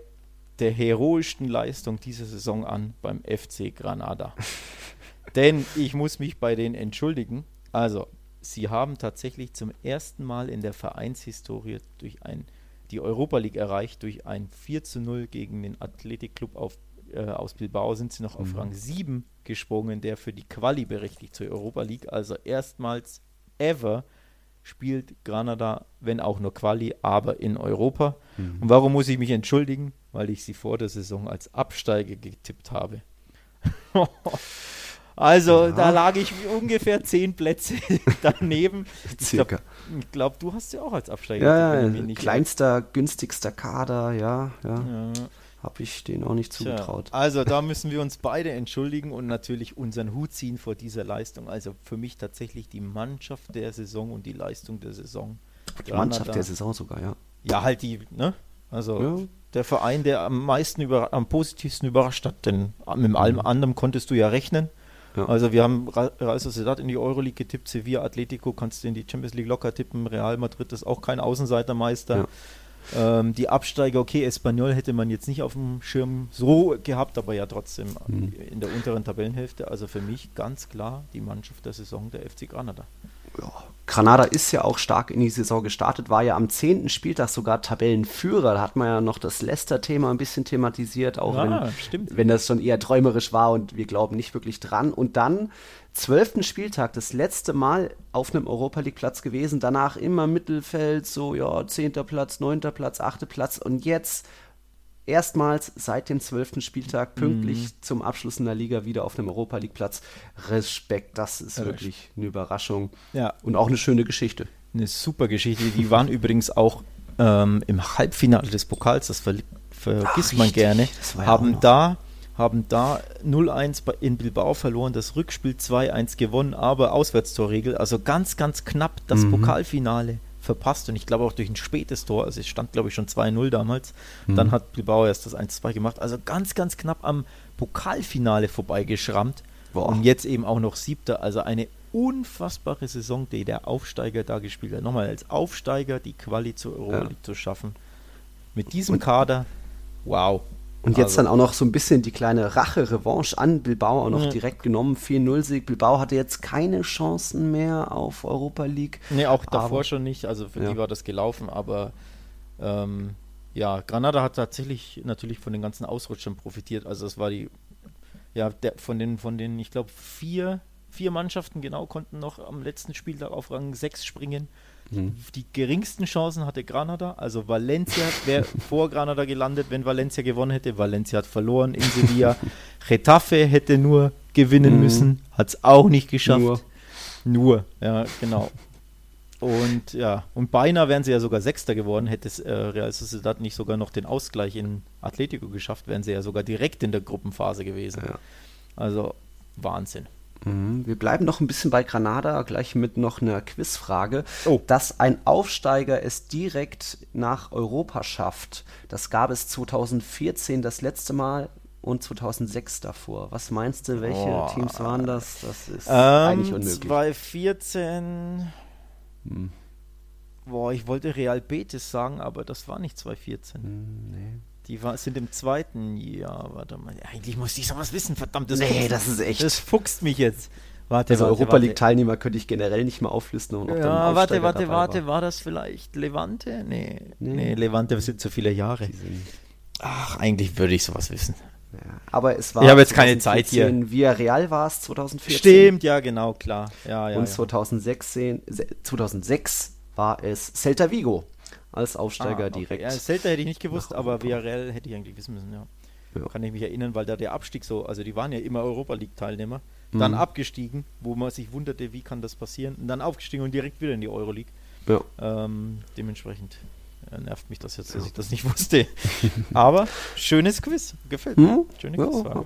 der heroischsten Leistung dieser Saison an beim FC Granada. Denn ich muss mich bei denen entschuldigen. Also, sie haben tatsächlich zum ersten Mal in der Vereinshistorie durch ein die Europa League erreicht. Durch ein 4 zu 0 gegen den Athletic Club auf, äh, aus Bilbao sind sie noch auf mhm. Rang 7 gesprungen, der für die Quali berechtigt zur Europa League. Also erstmals ever spielt Granada, wenn auch nur Quali, aber in Europa. Mhm. Und warum muss ich mich entschuldigen? Weil ich sie vor der Saison als Absteiger getippt habe. Also ja. da lag ich ungefähr zehn Plätze daneben. Ich glaube, glaub, du hast ja auch als Absteiger. Ja, ja kleinster, günstigster Kader, ja, ja. ja. Habe ich den auch nicht zugetraut. Tja, also da müssen wir uns beide entschuldigen und natürlich unseren Hut ziehen vor dieser Leistung. Also für mich tatsächlich die Mannschaft der Saison und die Leistung der Saison. Die Mannschaft der Saison sogar, ja. Ja, halt die, ne? Also ja. der Verein, der am meisten über, am positivsten überrascht hat, denn mit allem mhm. anderen konntest du ja rechnen. Ja. Also wir haben Real Sociedad in die Euroleague getippt, Sevilla, Atletico kannst du in die Champions League locker tippen, Real Madrid ist auch kein Außenseitermeister. Ja. Ähm, die Absteiger, okay, Espanyol hätte man jetzt nicht auf dem Schirm so gehabt, aber ja trotzdem mhm. in der unteren Tabellenhälfte. Also für mich ganz klar die Mannschaft der Saison der FC Granada. Ja, Granada ist ja auch stark in die Saison gestartet, war ja am 10. Spieltag sogar Tabellenführer. Da hat man ja noch das Leicester-Thema ein bisschen thematisiert, auch ja, wenn, wenn das schon eher träumerisch war und wir glauben nicht wirklich dran. Und dann, 12. Spieltag, das letzte Mal auf einem Europa League-Platz gewesen, danach immer Mittelfeld, so ja, 10. Platz, 9. Platz, 8. Platz und jetzt erstmals seit dem zwölften Spieltag pünktlich mhm. zum Abschluss in der Liga wieder auf dem Europa League Platz. Respekt, das ist ja, wirklich eine Überraschung ja. und auch eine schöne Geschichte. Eine super Geschichte. Die waren übrigens auch ähm, im Halbfinale des Pokals, das ver vergisst Ach, man gerne, haben da haben da 0-1 in Bilbao verloren, das Rückspiel 2-1 gewonnen, aber Auswärtstorregel, also ganz, ganz knapp das mhm. Pokalfinale verpasst und ich glaube auch durch ein spätes Tor, also es stand glaube ich schon 2-0 damals, mhm. dann hat Bilbao erst das 1-2 gemacht, also ganz, ganz knapp am Pokalfinale vorbeigeschrammt Boah. und jetzt eben auch noch siebter, also eine unfassbare Saison, die der Aufsteiger da gespielt hat. Nochmal als Aufsteiger die Quali zur Euroleague ja. zu schaffen. Mit diesem und Kader, wow. Und jetzt also. dann auch noch so ein bisschen die kleine Rache-Revanche an Bilbao auch noch ja. direkt genommen. 4-0-Sieg. Bilbao hatte jetzt keine Chancen mehr auf Europa League. Nee, auch davor schon nicht. Also für ja. die war das gelaufen. Aber ähm, ja, Granada hat tatsächlich natürlich von den ganzen Ausrutschern profitiert. Also es war die, ja, der, von den, von den, ich glaube, vier, vier Mannschaften genau konnten noch am letzten Spieltag auf Rang 6 springen. Mhm. Die geringsten Chancen hatte Granada, also Valencia wäre vor Granada gelandet, wenn Valencia gewonnen hätte. Valencia hat verloren in Sevilla. Getafe hätte nur gewinnen mhm. müssen, hat es auch nicht geschafft. Nur. nur, ja, genau. Und ja, und beinahe wären sie ja sogar Sechster geworden, hätte es äh, Real Sociedad nicht sogar noch den Ausgleich in Atletico geschafft, wären sie ja sogar direkt in der Gruppenphase gewesen. Ja. Also Wahnsinn. Mhm. Wir bleiben noch ein bisschen bei Granada, gleich mit noch einer Quizfrage. Oh. Dass ein Aufsteiger es direkt nach Europa schafft, das gab es 2014 das letzte Mal und 2006 davor. Was meinst du, welche oh. Teams waren das? Das ist ähm, eigentlich unmöglich. 2014 hm. boah, ich wollte Real Betis sagen, aber das war nicht 2014. Hm, nee. Die war, sind im zweiten Jahr, warte mal. Eigentlich muss ich sowas wissen, verdammt. Das Nee, das ist echt- Das fuchst mich jetzt. Warte, Also warte, Europa warte. League-Teilnehmer könnte ich generell nicht mehr auflisten. Und Ja, warte, warte, warte, war. war das vielleicht Levante? Nee, Nee. nee, Levante sind zu viele Jahre. Ach, eigentlich würde ich sowas wissen. Ja. Aber es war. Ich habe jetzt keine Zeit hier. 2014, Villarreal war es 2014. Stimmt, ja, genau, klar. Ja, ja, und ja. 2016, se- 2006 war es Celta Vigo als Aufsteiger Ah, okay. direkt. Ja, Celta hätte ich nicht gewusst, aber. Villarreal hätte ich eigentlich wissen müssen, ja. Ja. Kann ich mich erinnern, weil da der Abstieg so, also die waren ja immer Europa League-Teilnehmer, dann Mhm. abgestiegen, wo man sich wunderte, wie kann das passieren, und dann aufgestiegen und direkt wieder in die Euroleague. Ja. Ähm, dementsprechend nervt mich das jetzt, dass ich das nicht wusste. Aber schönes Quiz, gefällt mir. Hm? Schöne Ja, Quizfrage.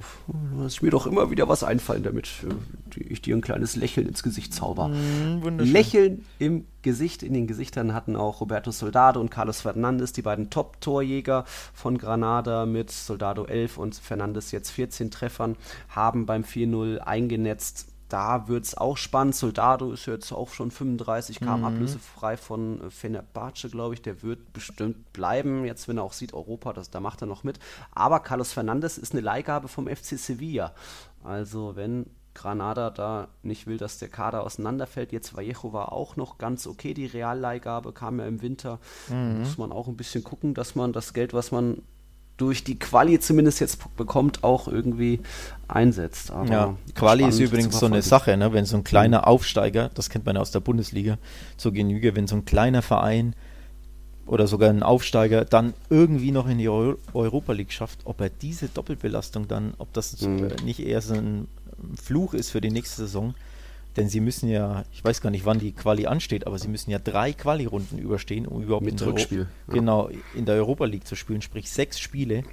es mir doch immer wieder was einfallen, damit äh, ich dir ein kleines Lächeln ins Gesicht zauber. Wunderschön. Lächeln im Gesicht, in den Gesichtern hatten auch Roberto Soldado und Carlos Fernandes, die beiden Top-Torjäger von Granada mit Soldado 11 und Fernandes jetzt 14 Treffern, haben beim 4-0 eingenetzt. Da wird es auch spannend. Soldado ist jetzt auch schon 35, kam Mhm. ablösefrei von äh, Fenerbahce, glaube ich. Der wird bestimmt bleiben, jetzt wenn er auch sieht, Europa, das, da macht er noch mit. Aber Carlos Fernandes ist eine Leihgabe vom FC Sevilla. Also wenn Granada da nicht will, dass der Kader auseinanderfällt. Jetzt Vallejo war auch noch ganz okay, die Realleihgabe kam ja im Winter. Mhm. Muss man auch ein bisschen gucken, dass man das Geld, was man durch die Quali zumindest jetzt bekommt, auch irgendwie einsetzt. Aber Ja, Quali ist übrigens so eine. Sache, ne? wenn so ein kleiner Aufsteiger, das kennt man ja aus der Bundesliga zur Genüge, wenn so ein kleiner Verein oder sogar ein Aufsteiger dann irgendwie noch in die Euro Europa League schafft, ob er diese Doppelbelastung dann, ob das Mhm. äh, nicht eher so ein Fluch ist für die nächste Saison. Denn sie müssen ja, ich weiß gar nicht, wann die Quali ansteht, aber sie müssen ja drei Quali-Runden überstehen, um überhaupt Mit in Rückspiel, ja. genau in der Europa League zu spielen, sprich sechs Spiele.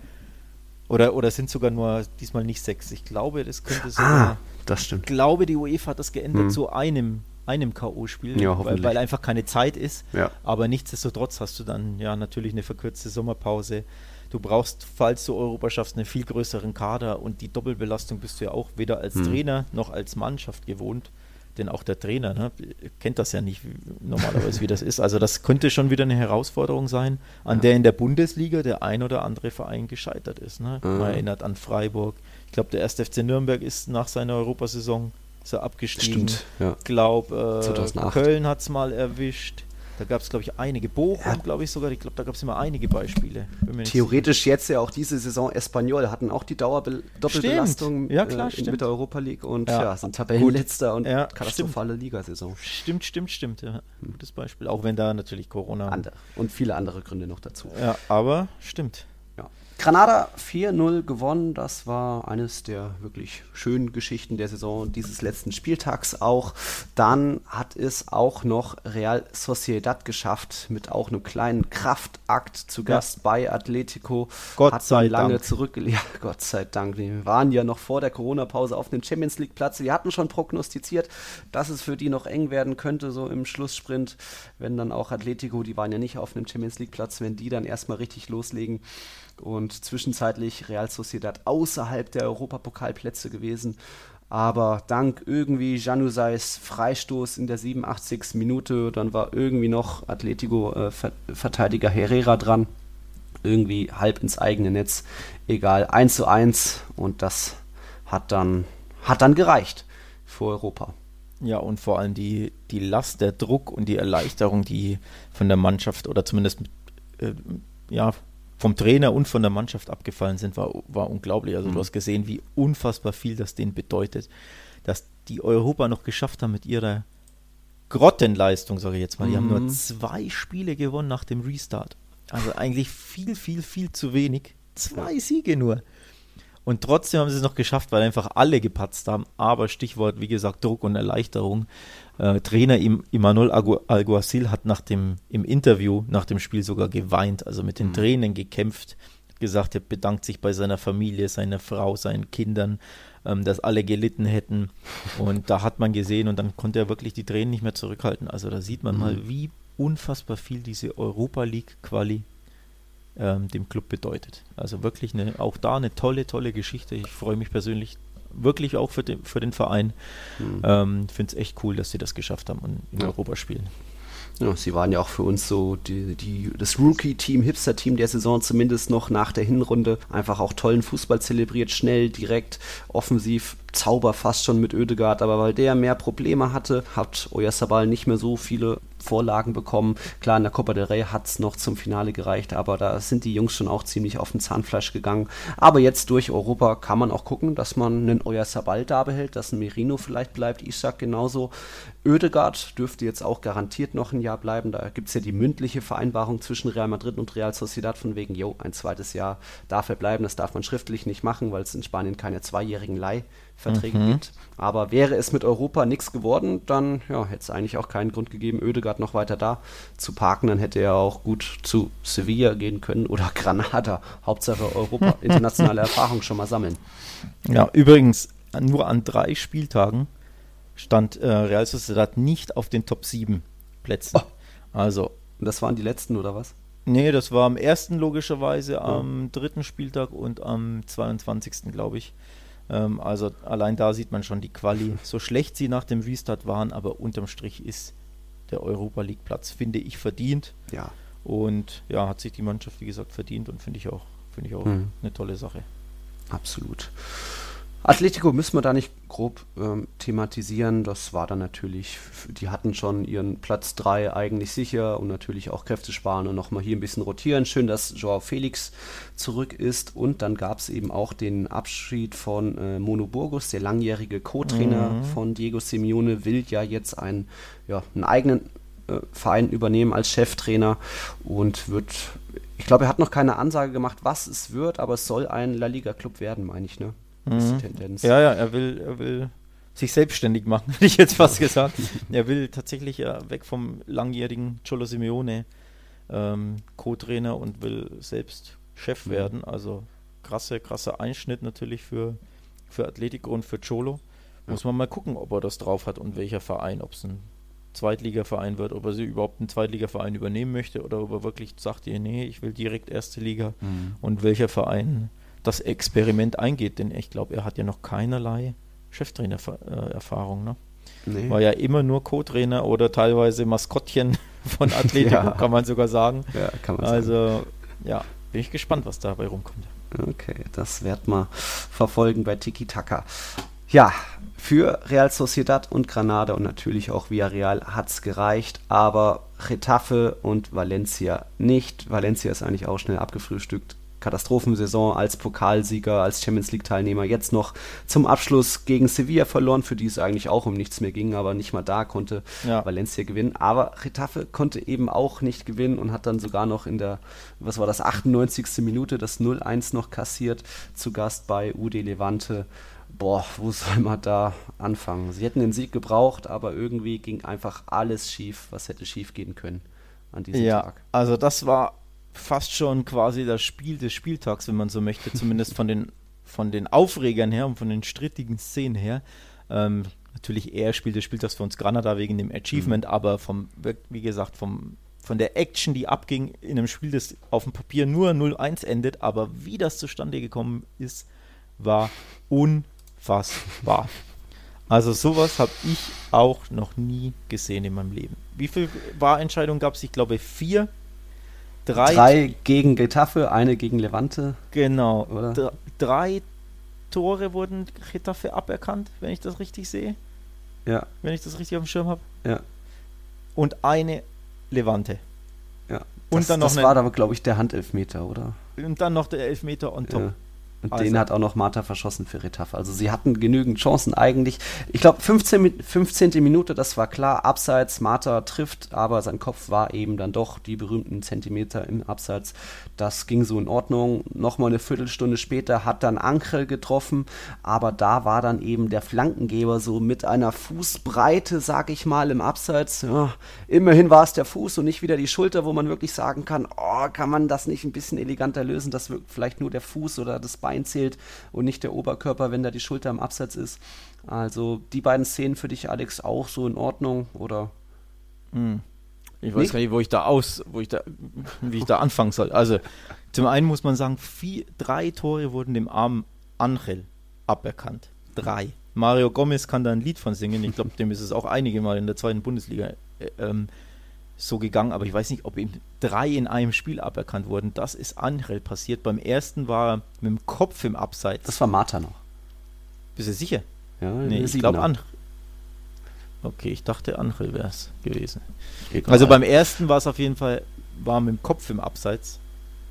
Oder, oder sind sogar nur diesmal nicht sechs. Ich glaube, das könnte sogar Ah, das stimmt. glaube, die UEFA hat das geändert Hm. zu einem, einem K.O.-Spiel, Ja, weil, weil einfach keine Zeit ist. Ja. Aber nichtsdestotrotz hast du dann ja natürlich eine verkürzte Sommerpause. Du brauchst, falls du Europa schaffst, einen viel größeren Kader und die Doppelbelastung bist du ja auch weder als Hm. Trainer noch als Mannschaft gewohnt. Denn auch der Trainer ne, kennt das ja nicht normalerweise, wie das ist. Also das könnte schon wieder eine Herausforderung sein, an der in der Bundesliga der ein oder andere Verein gescheitert ist. Ne? Man Mhm. erinnert an Freiburg. Ich glaube, der 1. FC Nürnberg ist nach seiner Europasaison ist abgestiegen. Stimmt, ja. Glaub, äh, 2008. Köln hat es mal erwischt. Da gab es, glaube ich, einige. Bochum, Ja. glaube ich sogar. Ich glaube, da gab es immer einige Beispiele. Theoretisch jetzt ja auch diese Saison Espanyol hatten auch die Doppelbelastung. Ja, klar, äh, mit der Europa League und ja, Ja. sind Tabellenletzter und Ja, katastrophale Ligasaison. Stimmt, stimmt, stimmt. Ja. Gutes Beispiel. Auch wenn da natürlich Corona. Andere. Und viele andere Gründe noch dazu. Ja, aber stimmt. Ja. Granada 4-0 gewonnen. Das war eines der wirklich schönen Geschichten der Saison dieses letzten Spieltags auch. Dann hat es auch noch Real Sociedad geschafft mit auch einem kleinen Kraftakt zu Ja. Gast bei Atletico. Gott hat sei lange Dank. zurückgelegt. Ja, Gott sei Dank. Wir waren ja noch vor der Corona-Pause auf dem Champions League-Platz. Wir hatten schon prognostiziert, dass es für die noch eng werden könnte, so im Schlusssprint, wenn dann auch Atletico, die waren ja nicht auf einem Champions League-Platz, wenn die dann erstmal richtig loslegen. Und zwischenzeitlich Real Sociedad außerhalb der Europapokalplätze gewesen. Aber dank irgendwie Januzais Freistoß in der 87. Minute, dann war irgendwie noch Atletico-Verteidiger Herrera dran irgendwie halb ins eigene Netz. Egal, 1 zu 1 und das hat dann, hat dann gereicht für Europa. Ja, und vor allem die, die Last, der Druck und die Erleichterung, die von der Mannschaft oder zumindest äh, ja, vom Trainer und von der Mannschaft abgefallen sind, war, war unglaublich. Also Mhm. du hast gesehen, wie unfassbar viel das denen bedeutet, dass die Europa noch geschafft haben mit ihrer Grottenleistung, sage ich jetzt mal. Die haben nur Mhm. zwei Spiele gewonnen nach dem Restart. Also eigentlich viel, viel, viel zu wenig. Zwei Siege nur. Und trotzdem haben sie es noch geschafft, weil einfach alle gepatzt haben. Aber Stichwort, wie gesagt, Druck und Erleichterung. Äh, Trainer Im Imanol Agu- Alguacil hat nach dem, im Interview nach dem Spiel sogar geweint, also mit den Mhm. Tränen gekämpft, gesagt, er bedankt sich bei seiner Familie, seiner Frau, seinen Kindern, ähm, dass alle gelitten hätten. Und da hat man gesehen und dann konnte er wirklich die Tränen nicht mehr zurückhalten. Also da sieht man Mhm. mal, wie unfassbar viel diese Europa League Quali ähm, dem Club bedeutet. Also wirklich eine, auch da eine tolle, tolle Geschichte. Ich freue mich persönlich wirklich auch für den, für den Verein. Mhm. Ähm, Finde es echt cool, dass sie das geschafft haben und in Ja. Europa spielen. Ja, sie waren ja auch für uns so die, die, das Rookie-Team, Hipster-Team der Saison, zumindest noch nach der Hinrunde. Einfach auch tollen Fußball zelebriert, schnell, direkt, offensiv, Zauber fast schon mit Oedegaard. Aber weil der mehr Probleme hatte, hat Oyarzabal nicht mehr so viele Vorlagen bekommen. Klar, in der Copa del Rey hat es noch zum Finale gereicht, aber da sind die Jungs schon auch ziemlich auf den Zahnfleisch gegangen. Aber jetzt durch Europa kann man auch gucken, dass man einen Oyarzabal da behält, dass ein Merino vielleicht bleibt, Ishak genauso. Oedegaard dürfte jetzt auch garantiert noch ein Jahr bleiben. Da gibt es ja die mündliche Vereinbarung zwischen Real Madrid und Real Sociedad von wegen, jo, ein zweites Jahr darf er bleiben. Das darf man schriftlich nicht machen, weil es in Spanien keine zweijährigen Leihverträge mhm. gibt. Aber wäre es mit Europa nichts geworden, dann ja, hätte es eigentlich auch keinen Grund gegeben, Oedegaard noch weiter da zu parken. Dann hätte er auch gut zu Sevilla gehen können oder Granada. Hauptsache Europa, internationale Erfahrung schon mal sammeln. Ja, übrigens nur an drei Spieltagen stand äh, Real Sociedad nicht auf den Top 7 Plätzen. Oh. Also. Und das waren die letzten, oder was? Nee, das war am ersten logischerweise, ja. am dritten Spieltag und am 22. glaube ich. Ähm, also allein da sieht man schon die Quali. So schlecht sie nach dem Restart waren, aber unterm Strich ist der Europa League Platz, finde ich, verdient. Ja. Und ja, hat sich die Mannschaft, wie gesagt, verdient und finde ich auch, finde ich auch mhm. eine tolle Sache. Absolut. Atletico müssen wir da nicht grob ähm, thematisieren. Das war dann natürlich, die hatten schon ihren Platz 3 eigentlich sicher und natürlich auch Kräfte sparen und nochmal hier ein bisschen rotieren. Schön, dass Joao Felix zurück ist und dann gab es eben auch den Abschied von äh, Mono Burgos, der langjährige Co-Trainer mhm. von Diego Simeone, will ja jetzt einen, ja, einen eigenen äh, Verein übernehmen als Cheftrainer und wird, ich glaube, er hat noch keine Ansage gemacht, was es wird, aber es soll ein La Liga-Club werden, meine ich, ne? Mhm. Tendenz. Ja, ja, er will, er will sich selbstständig machen, hätte ich jetzt fast gesagt. er will tatsächlich ja weg vom langjährigen Cholo Simeone ähm, Co-Trainer und will selbst Chef mhm. werden. Also krasse, krasser Einschnitt natürlich für, für Atletico und für Cholo. Muss man mal gucken, ob er das drauf hat und welcher Verein, ob es ein Zweitligaverein wird, ob er sie überhaupt einen Zweitligaverein übernehmen möchte oder ob er wirklich sagt, nee, ich will direkt erste Liga mhm. und welcher Verein das Experiment eingeht, denn ich glaube, er hat ja noch keinerlei Cheftrainer-Erfahrung. Ne? Nee. War ja immer nur Co-Trainer oder teilweise Maskottchen von Atletico, ja. kann man sogar sagen. Ja, kann man also, sagen. ja, bin ich gespannt, was dabei rumkommt. Okay, das wird man verfolgen bei Tiki Taka. Ja, für Real Sociedad und Granada und natürlich auch Villarreal hat es gereicht, aber Getafe und Valencia nicht. Valencia ist eigentlich auch schnell abgefrühstückt. Katastrophensaison als Pokalsieger, als Champions League-Teilnehmer. Jetzt noch zum Abschluss gegen Sevilla verloren, für die es eigentlich auch um nichts mehr ging, aber nicht mal da konnte ja. Valencia gewinnen. Aber Retafe konnte eben auch nicht gewinnen und hat dann sogar noch in der, was war das, 98. Minute das 0-1 noch kassiert, zu Gast bei UD Levante. Boah, wo soll man da anfangen? Sie hätten den Sieg gebraucht, aber irgendwie ging einfach alles schief, was hätte schief gehen können an diesem ja, Tag. Also das war fast schon quasi das Spiel des Spieltags, wenn man so möchte, zumindest von den, von den Aufregern her und von den strittigen Szenen her. Ähm, natürlich eher Spiel des Spieltags für uns Granada wegen dem Achievement, mhm. aber vom, wie gesagt, vom, von der Action, die abging in einem Spiel, das auf dem Papier nur 0-1 endet, aber wie das zustande gekommen ist, war unfassbar. Also sowas habe ich auch noch nie gesehen in meinem Leben. Wie viele Wahrentscheidungen gab es? Ich glaube vier drei, drei gegen Getafe, eine gegen Levante. Genau. Oder? Drei Tore wurden Getafe aberkannt, wenn ich das richtig sehe. Ja. Wenn ich das richtig auf dem Schirm habe. Ja. Und eine Levante. Ja. Und das, dann noch das war aber, glaube ich, der Handelfmeter, oder? Und dann noch der Elfmeter on top. Ja. Und also. den hat auch noch Marta verschossen für Retafe. Also sie hatten genügend Chancen eigentlich. Ich glaube, 15, 15. Minute, das war klar. Abseits, Marta trifft, aber sein Kopf war eben dann doch die berühmten Zentimeter im Abseits. Das ging so in Ordnung. Nochmal eine Viertelstunde später hat dann Ankrel getroffen, aber da war dann eben der Flankengeber so mit einer Fußbreite, sag ich mal, im Abseits. Ja, immerhin war es der Fuß und nicht wieder die Schulter, wo man wirklich sagen kann, oh, kann man das nicht ein bisschen eleganter lösen? Das wirkt vielleicht nur der Fuß oder das Bein Bein zählt und nicht der Oberkörper, wenn da die Schulter im Absatz ist. Also die beiden Szenen für dich, Alex, auch so in Ordnung oder? Hm. Ich weiß nicht? gar nicht, wo ich da aus, wo ich da, wie ich da anfangen soll. Also zum einen muss man sagen, vier, drei Tore wurden dem armen Angel aberkannt. Drei. Mario Gomez kann da ein Lied von singen. Ich glaube, dem ist es auch einige Mal in der zweiten Bundesliga äh, ähm, so gegangen, aber ich weiß nicht, ob ihm drei in einem Spiel aberkannt wurden. Das ist Angel passiert. Beim ersten war er mit dem Kopf im Abseits. Das war Martha noch. Bist du sicher? Ja, Nee, ich glaube Angel. Okay, ich dachte Angel wäre es gewesen. Egal. Also beim ersten war es auf jeden Fall, war mit dem Kopf im Abseits.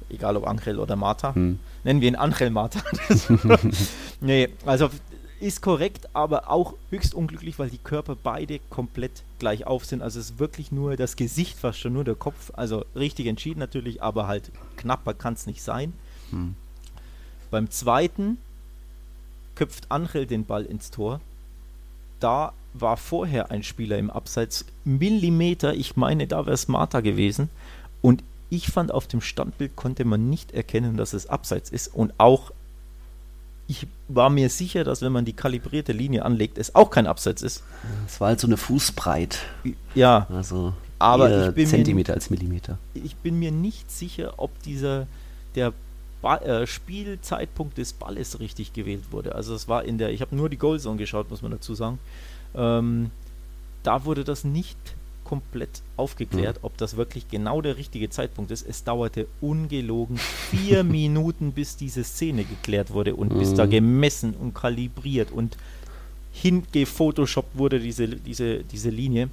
Egal ob Angel oder Martha. Hm. Nennen wir ihn Angel Martha. nee, also ist korrekt, aber auch höchst unglücklich, weil die Körper beide komplett gleich auf sind. Also es ist wirklich nur das Gesicht, fast schon nur der Kopf. Also richtig entschieden natürlich, aber halt knapper kann es nicht sein. Hm. Beim zweiten köpft Angel den Ball ins Tor. Da war vorher ein Spieler im Abseits Millimeter, ich meine, da wäre es Martha gewesen. Und ich fand, auf dem Standbild konnte man nicht erkennen, dass es Abseits ist. Und auch, ich war mir sicher, dass wenn man die kalibrierte Linie anlegt, es auch kein Abseits ist. Es war halt so eine Fußbreit. Ja, Also Aber ich bin mir- Zentimeter als Millimeter. ich bin mir nicht sicher, ob dieser der ba äh, Spielzeitpunkt des Balles richtig gewählt wurde. Also es war in der, ich habe nur die Goalzone geschaut, muss man dazu sagen. Ähm, da wurde das nicht komplett aufgeklärt, ob das wirklich genau der richtige Zeitpunkt ist. Es dauerte ungelogen vier Minuten, bis diese Szene geklärt wurde und bis da Mhm. gemessen und kalibriert und hingefotoshoppt wurde, diese, diese, diese Linie.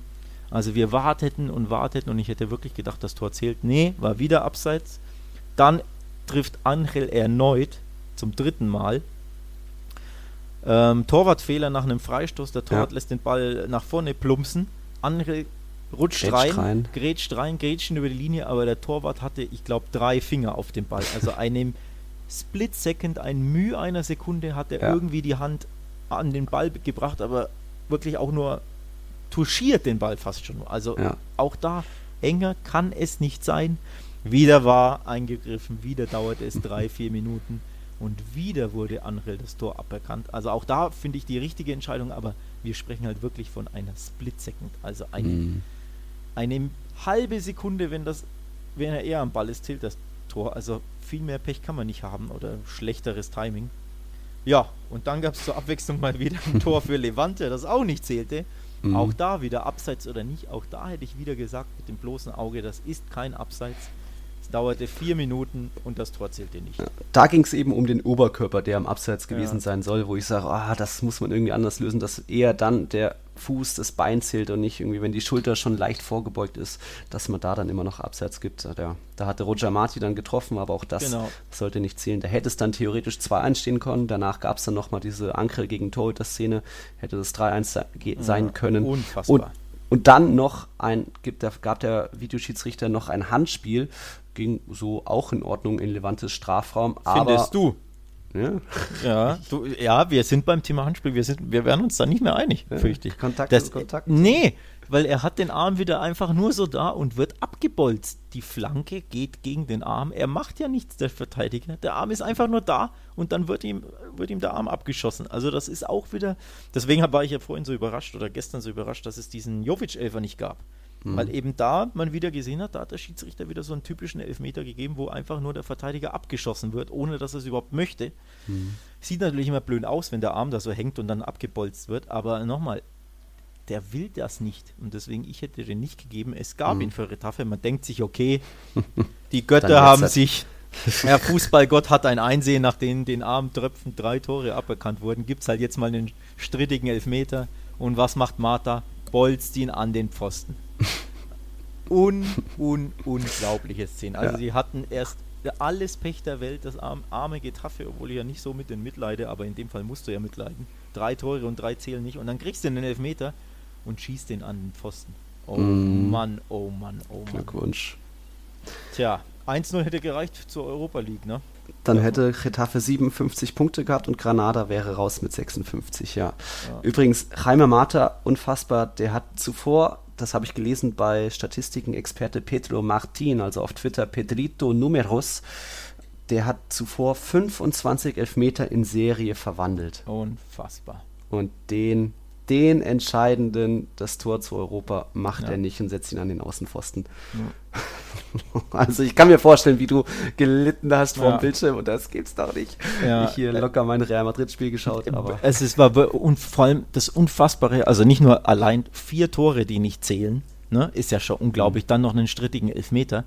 Also wir warteten und warteten und ich hätte wirklich gedacht, das Tor zählt. Nee, war wieder abseits. Dann trifft Angel erneut zum dritten Mal. Ähm, Torwartfehler nach einem Freistoß. Der Torwart Ja. lässt den Ball nach vorne plumpsen. Angel rutscht Grätscht rein, rein. grätscht rein, grätscht über die Linie, aber der Torwart hatte, ich glaube, drei Finger auf dem Ball. Also einem Split Second, ein Mühe einer Sekunde hat er Ja. irgendwie die Hand an den Ball gebracht, aber wirklich auch nur touchiert den Ball fast schon. Also Ja. auch da enger kann es nicht sein. Wieder war eingegriffen, wieder dauerte es drei, vier Minuten und wieder wurde Angel das Tor aberkannt. Also auch da finde ich die richtige Entscheidung, aber wir sprechen halt wirklich von einer Split Second, also eine, Hm. Eine halbe Sekunde, wenn das, wenn er eher am Ball ist, zählt das Tor. Also viel mehr Pech kann man nicht haben oder schlechteres Timing. Ja, und dann gab es zur Abwechslung mal wieder ein Tor für Levante, das auch nicht zählte. Mhm. Auch da wieder Abseits oder nicht, auch da hätte ich wieder gesagt mit dem bloßen Auge, das ist kein Abseits. Es dauerte vier Minuten und das Tor zählte nicht. Da ging es eben um den Oberkörper, der am Abseits gewesen Ja. sein soll, wo ich sage, ah, das muss man irgendwie anders lösen, dass eher dann der Fuß, das Bein zählt und nicht irgendwie, wenn die Schulter schon leicht vorgebeugt ist, dass man da dann immer noch Abseits gibt. Ja, da hatte Roger Marti dann getroffen, aber auch das Genau. sollte nicht zählen. Da hätte es dann theoretisch 2-1 stehen können. Danach gab es dann nochmal diese Ankel gegen Torhüter-Szene, hätte das 3-1 se ge- sein können. unfassbar. Und, und dann noch ein, gibt der, gab der Videoschiedsrichter noch ein Handspiel, ging so auch in Ordnung in Levantes Strafraum. aber, Findest du? Ja, Ja, du, ja, wir sind beim Thema Handspiel, wir, sind, wir werden uns da nicht mehr einig, fürchte ich. Kontakt das, Kontakt. Nee, weil er hat den Arm wieder einfach nur so da und wird abgebolzt. Die Flanke geht gegen den Arm. Er macht ja nichts, der Verteidiger. Der Arm ist einfach nur da und dann wird ihm, wird ihm der Arm abgeschossen. Also das ist auch wieder, deswegen war ich ja vorhin so überrascht oder gestern so überrascht, dass es diesen Jovic-Elfer nicht gab. Weil eben da man wieder gesehen hat, da hat der Schiedsrichter wieder so einen typischen Elfmeter gegeben, wo einfach nur der Verteidiger abgeschossen wird, ohne dass er es überhaupt möchte. Sieht natürlich immer blöd aus, wenn der Arm da so hängt und dann abgebolzt wird, aber nochmal, der will das nicht. Und deswegen, ich hätte den nicht gegeben. Es gab ihn für Retafe. Man denkt sich, okay, die Götter haben wird's sich, der Fußballgott hat ein Einsehen, nachdem den armen Tröpfen drei Tore aberkannt wurden. Gibt es halt jetzt mal einen strittigen Elfmeter. Und was macht Martha? Bolzt ihn an den Pfosten. Un, un, unglaubliche Szene. Also Ja. sie hatten erst alles Pech der Welt, das arm, arme Getaffe, obwohl ich ja nicht so mit den mitleide, aber in dem Fall musst du ja mitleiden. Drei Tore und drei zählen nicht und dann kriegst du den Elfmeter und schießt den an den Pfosten. Oh Mm. Mann, oh Mann, oh Mann. Glückwunsch. Tja, 1-0 hätte gereicht zur Europa League, ne? Dann Ja. hätte Getafe 57 Punkte gehabt und Granada wäre raus mit 56, ja. Ja. Übrigens, Jaime Mata, unfassbar, der hat zuvor, das habe ich gelesen bei Statistiken-Experte Pedro Martin, also auf Twitter Pedrito Numeros, der hat zuvor 25 Elfmeter in Serie verwandelt. Unfassbar. Und den, den entscheidenden, das Tor zu Europa, macht Ja. er nicht und setzt ihn an den Außenpfosten. Also ich kann mir vorstellen, wie du gelitten hast vor Ja. dem Bildschirm und das gibt's doch nicht. Ja. Ich hier locker mein Real Madrid-Spiel geschaut, aber Es ist, war und vor allem das Unfassbare, also nicht nur allein vier Tore, die nicht zählen, ne, ist ja schon unglaublich. Mhm. Dann noch einen strittigen Elfmeter.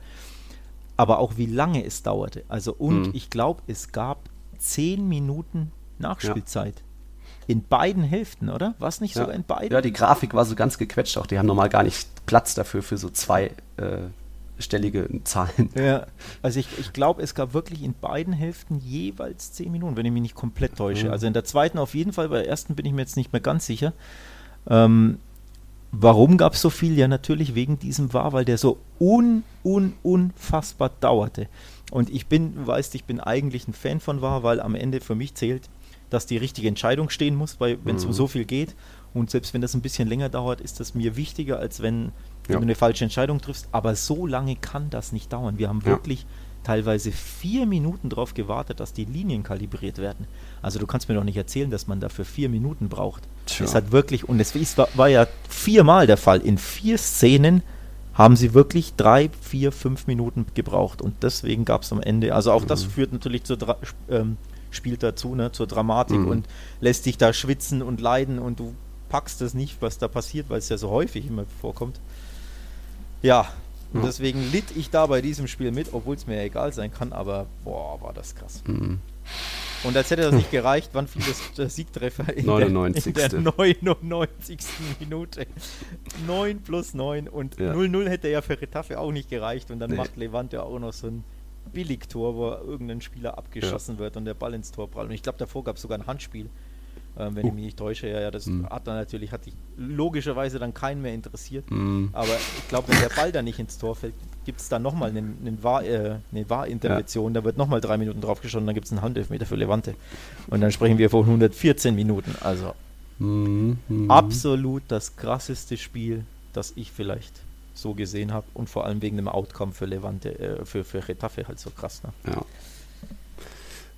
Aber auch wie lange es dauerte. Also, und mhm. ich glaube, es gab zehn Minuten Nachspielzeit. In beiden Hälften, oder? Was nicht ja. sogar in beiden? Ja, die Grafik war so ganz gequetscht auch. Die haben normal gar nicht Platz dafür, für so zwei äh, stellige Zahlen. Ja, also ich, ich glaube, es gab wirklich in beiden Hälften jeweils zehn Minuten, wenn ich mich nicht komplett täusche. Mhm. Also in der zweiten auf jeden Fall, bei der ersten bin ich mir jetzt nicht mehr ganz sicher. Ähm, warum gab es so viel? Ja, natürlich wegen diesem war, weil der so un, un, unfassbar dauerte. Und ich bin, weißt, ich bin eigentlich ein Fan von war, weil am Ende für mich zählt, dass die richtige Entscheidung stehen muss, weil wenn es mhm. um so viel geht und selbst wenn das ein bisschen länger dauert, ist das mir wichtiger, als wenn ja. du eine falsche Entscheidung triffst. Aber so lange kann das nicht dauern. Wir haben wirklich teilweise vier Minuten darauf gewartet, dass die Linien kalibriert werden. Also du kannst mir doch nicht erzählen, dass man dafür vier Minuten braucht. Tja. Es hat wirklich, und es war, war ja viermal der Fall. In vier Szenen haben sie wirklich drei, vier, fünf Minuten gebraucht. Und deswegen gab es am Ende, also auch mhm. das führt natürlich zur ähm, spielt dazu, ne, zur Dramatik mhm. und lässt dich da schwitzen und leiden und du packst es nicht, was da passiert, weil es ja so häufig immer vorkommt. Ja, und deswegen litt ich da bei diesem Spiel mit, obwohl es mir ja egal sein kann, aber boah, war das krass. Mhm. Und als hätte das nicht gereicht, wann fiel das, der Siegtreffer in 99. Der, in der 99. Minute. 9 plus 9 und 0-0 ja. hätte ja für Retafe auch nicht gereicht und dann nee. macht Levante auch noch so ein Billigtor, wo irgendein Spieler abgeschossen ja. wird und der Ball ins Tor prallt. Und ich glaube, davor gab es sogar ein Handspiel ähm, wenn uh. ich mich nicht täusche. Ja, ja das mm. hat dann natürlich, hat sich logischerweise dann keinen mehr interessiert. Mm. Aber ich glaube, wenn der Ball dann nicht ins Tor fällt, gibt es dann nochmal eine, eine, War, äh, ja. da wird nochmal drei Minuten draufgeschossen, dann gibt es einen Handelfmeter für Levante. Und dann sprechen wir von 114 Minuten. Also mm. absolut das krasseste Spiel, das ich vielleicht so gesehen habe und vor allem wegen dem Outcome für Levante, äh, für, für Retafe halt so krass. Ne? Ja.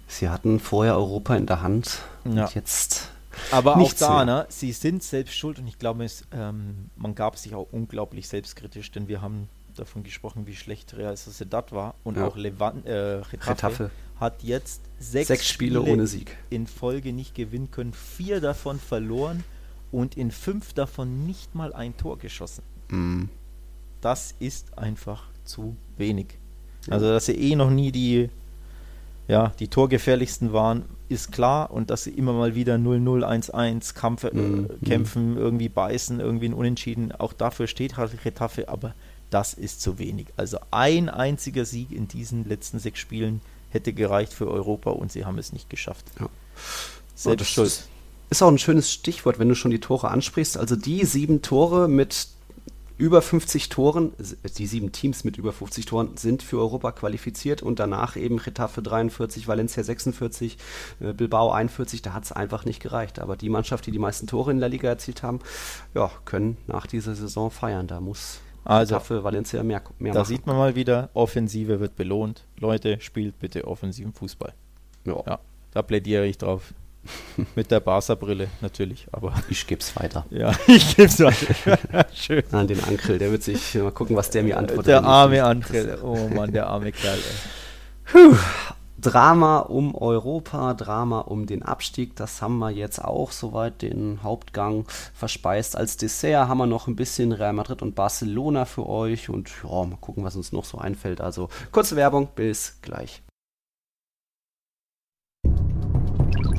Sie hatten vorher Europa in der Hand ja. und jetzt. Aber auch da, ne, sie sind selbst schuld und ich glaube, es, ähm, man gab sich auch unglaublich selbstkritisch, denn wir haben davon gesprochen, wie schlecht Real Sociedad war und ja. auch Levan, äh, Getafe, hat jetzt sechs, sechs Spiele, Spiele ohne Sieg in Folge nicht gewinnen können, vier davon verloren und in fünf davon nicht mal ein Tor geschossen. Mm. Das ist einfach zu wenig. Also, dass sie eh noch nie die ja, die torgefährlichsten waren, ist klar. Und dass sie immer mal wieder 0-0, 1-1 Kampf, äh, mhm. kämpfen, irgendwie beißen, irgendwie ein Unentschieden. Auch dafür steht halt Retafe, aber das ist zu wenig. Also ein einziger Sieg in diesen letzten sechs Spielen hätte gereicht für Europa und sie haben es nicht geschafft. Ja. Selbst schuld. Ist auch ein schönes Stichwort, wenn du schon die Tore ansprichst. Also die sieben Tore mit über 50 Toren, die sieben Teams mit über 50 Toren sind für Europa qualifiziert und danach eben Getafe 43, Valencia 46, äh, Bilbao 41, da hat es einfach nicht gereicht. Aber die Mannschaft, die die meisten Tore in der Liga erzielt haben, ja, können nach dieser Saison feiern. Da muss also, Getafe, Valencia mehr, mehr da machen. Da sieht man mal wieder, Offensive wird belohnt. Leute, spielt bitte offensiven Fußball. Ja. ja da plädiere ich drauf. Mit der Barca-Brille natürlich, aber. Ich geb's weiter. Ja, ich geb's weiter. Schön. An den Ankel, der wird sich mal gucken, was der mir antwortet. Der arme Ankel. Oh Mann, der arme Kerl. Puh. Drama um Europa, Drama um den Abstieg, das haben wir jetzt auch soweit den Hauptgang verspeist. Als Dessert haben wir noch ein bisschen Real Madrid und Barcelona für euch und ja, mal gucken, was uns noch so einfällt. Also kurze Werbung, bis gleich.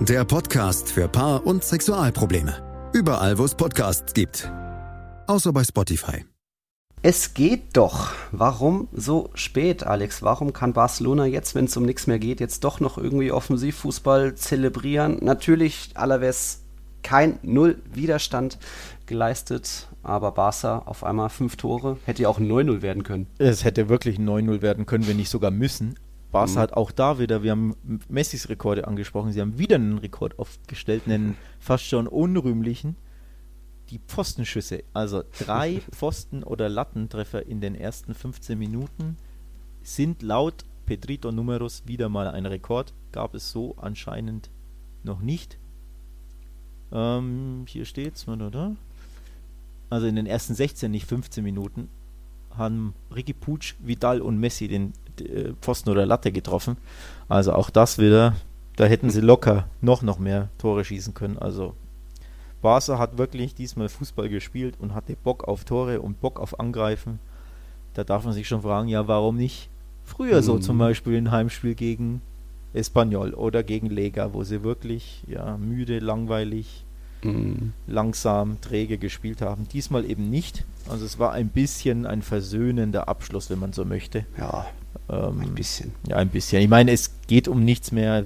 der Podcast für Paar- und Sexualprobleme. Überall, wo es Podcasts gibt. Außer bei Spotify. Es geht doch. Warum so spät, Alex? Warum kann Barcelona jetzt, wenn es um nichts mehr geht, jetzt doch noch irgendwie Offensivfußball zelebrieren? Natürlich, Alaves kein Null Widerstand geleistet, aber Barca auf einmal fünf Tore. Hätte ja auch ein 9-0 werden können. Es hätte wirklich ein 9-0 werden können, wenn nicht sogar müssen. Barca Mhm. hat auch da wieder, wir haben Messis Rekorde angesprochen, sie haben wieder einen Rekord aufgestellt, einen fast schon unrühmlichen. Die Pfostenschüsse, also drei Pfosten- oder Lattentreffer in den ersten 15 Minuten sind laut Pedrito Numeros wieder mal ein Rekord. Gab es so anscheinend noch nicht. Ähm, hier steht's. da. Also in den ersten 16, nicht 15 Minuten, haben Ricky Puig, Vidal und Messi den Pfosten oder Latte getroffen. Also auch das wieder, da hätten sie locker noch, noch mehr Tore schießen können. Also Barca hat wirklich diesmal Fußball gespielt und hatte Bock auf Tore und Bock auf Angreifen. Da darf man sich schon fragen, ja, warum nicht früher so Mhm. zum Beispiel ein Heimspiel gegen Espanyol oder gegen Lega, wo sie wirklich ja, müde, langweilig, Mhm. langsam, träge gespielt haben. Diesmal eben nicht. Also es war ein bisschen ein versöhnender Abschluss, wenn man so möchte. Ja, Ähm, ein bisschen. ja, ein bisschen. Ich meine, es geht um nichts mehr.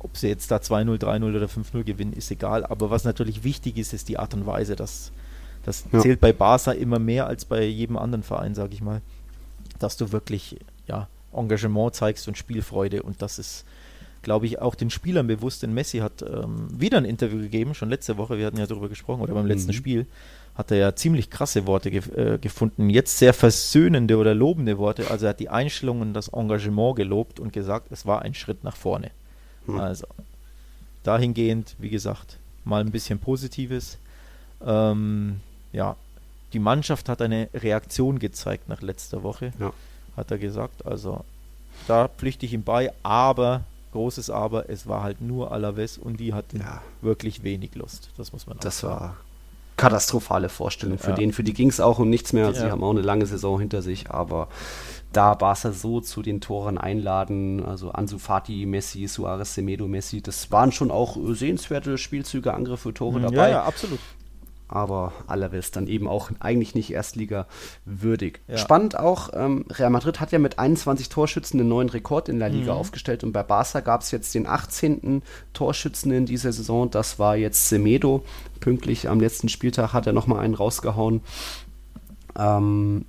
Ob sie jetzt da 2-0, 3-0 oder 5-0 gewinnen, ist egal. Aber was natürlich wichtig ist, ist die Art und Weise. Das, das Ja. zählt bei Barca immer mehr als bei jedem anderen Verein, sage ich mal. Dass du wirklich ja, Engagement zeigst und Spielfreude. Und das ist, glaube ich, auch den Spielern bewusst. Denn Messi hat ähm, wieder ein Interview gegeben, schon letzte Woche. Wir hatten ja darüber gesprochen, oder beim letzten Mhm. Spiel. Hat er ja ziemlich krasse Worte gef äh, gefunden. Jetzt sehr versöhnende oder lobende Worte. Also er hat die Einstellung und das Engagement gelobt und gesagt, es war ein Schritt nach vorne. Hm. Also dahingehend, wie gesagt, mal ein bisschen Positives. Ähm, ja, die Mannschaft hat eine Reaktion gezeigt nach letzter Woche, Ja. hat er gesagt. Also da pflichte ich ihm bei, aber, großes Aber, es war halt nur Alaves und die hatten Ja. wirklich wenig Lust. Das muss man auch Das sagen. war katastrophale Vorstellung für Ja. den. Für die ging es auch um nichts mehr. Sie Ja. haben auch eine lange Saison hinter sich, aber da Barca so zu den Toren einladen, also Ansu Fati, Messi, Suarez, Semedo, Messi, das waren schon auch äh, sehenswerte Spielzüge, Angriffe, Tore Mhm, dabei. Ja, ja, absolut. Aber Alaves dann eben auch eigentlich nicht Erstliga würdig. Ja. Spannend auch, ähm, Real Madrid hat ja mit 21 Torschützen einen neuen Rekord in La Liga Mhm. aufgestellt und bei Barca gab es jetzt den 18. Torschützen in dieser Saison, das war jetzt Semedo. Pünktlich am letzten Spieltag hat er nochmal einen rausgehauen. Ähm,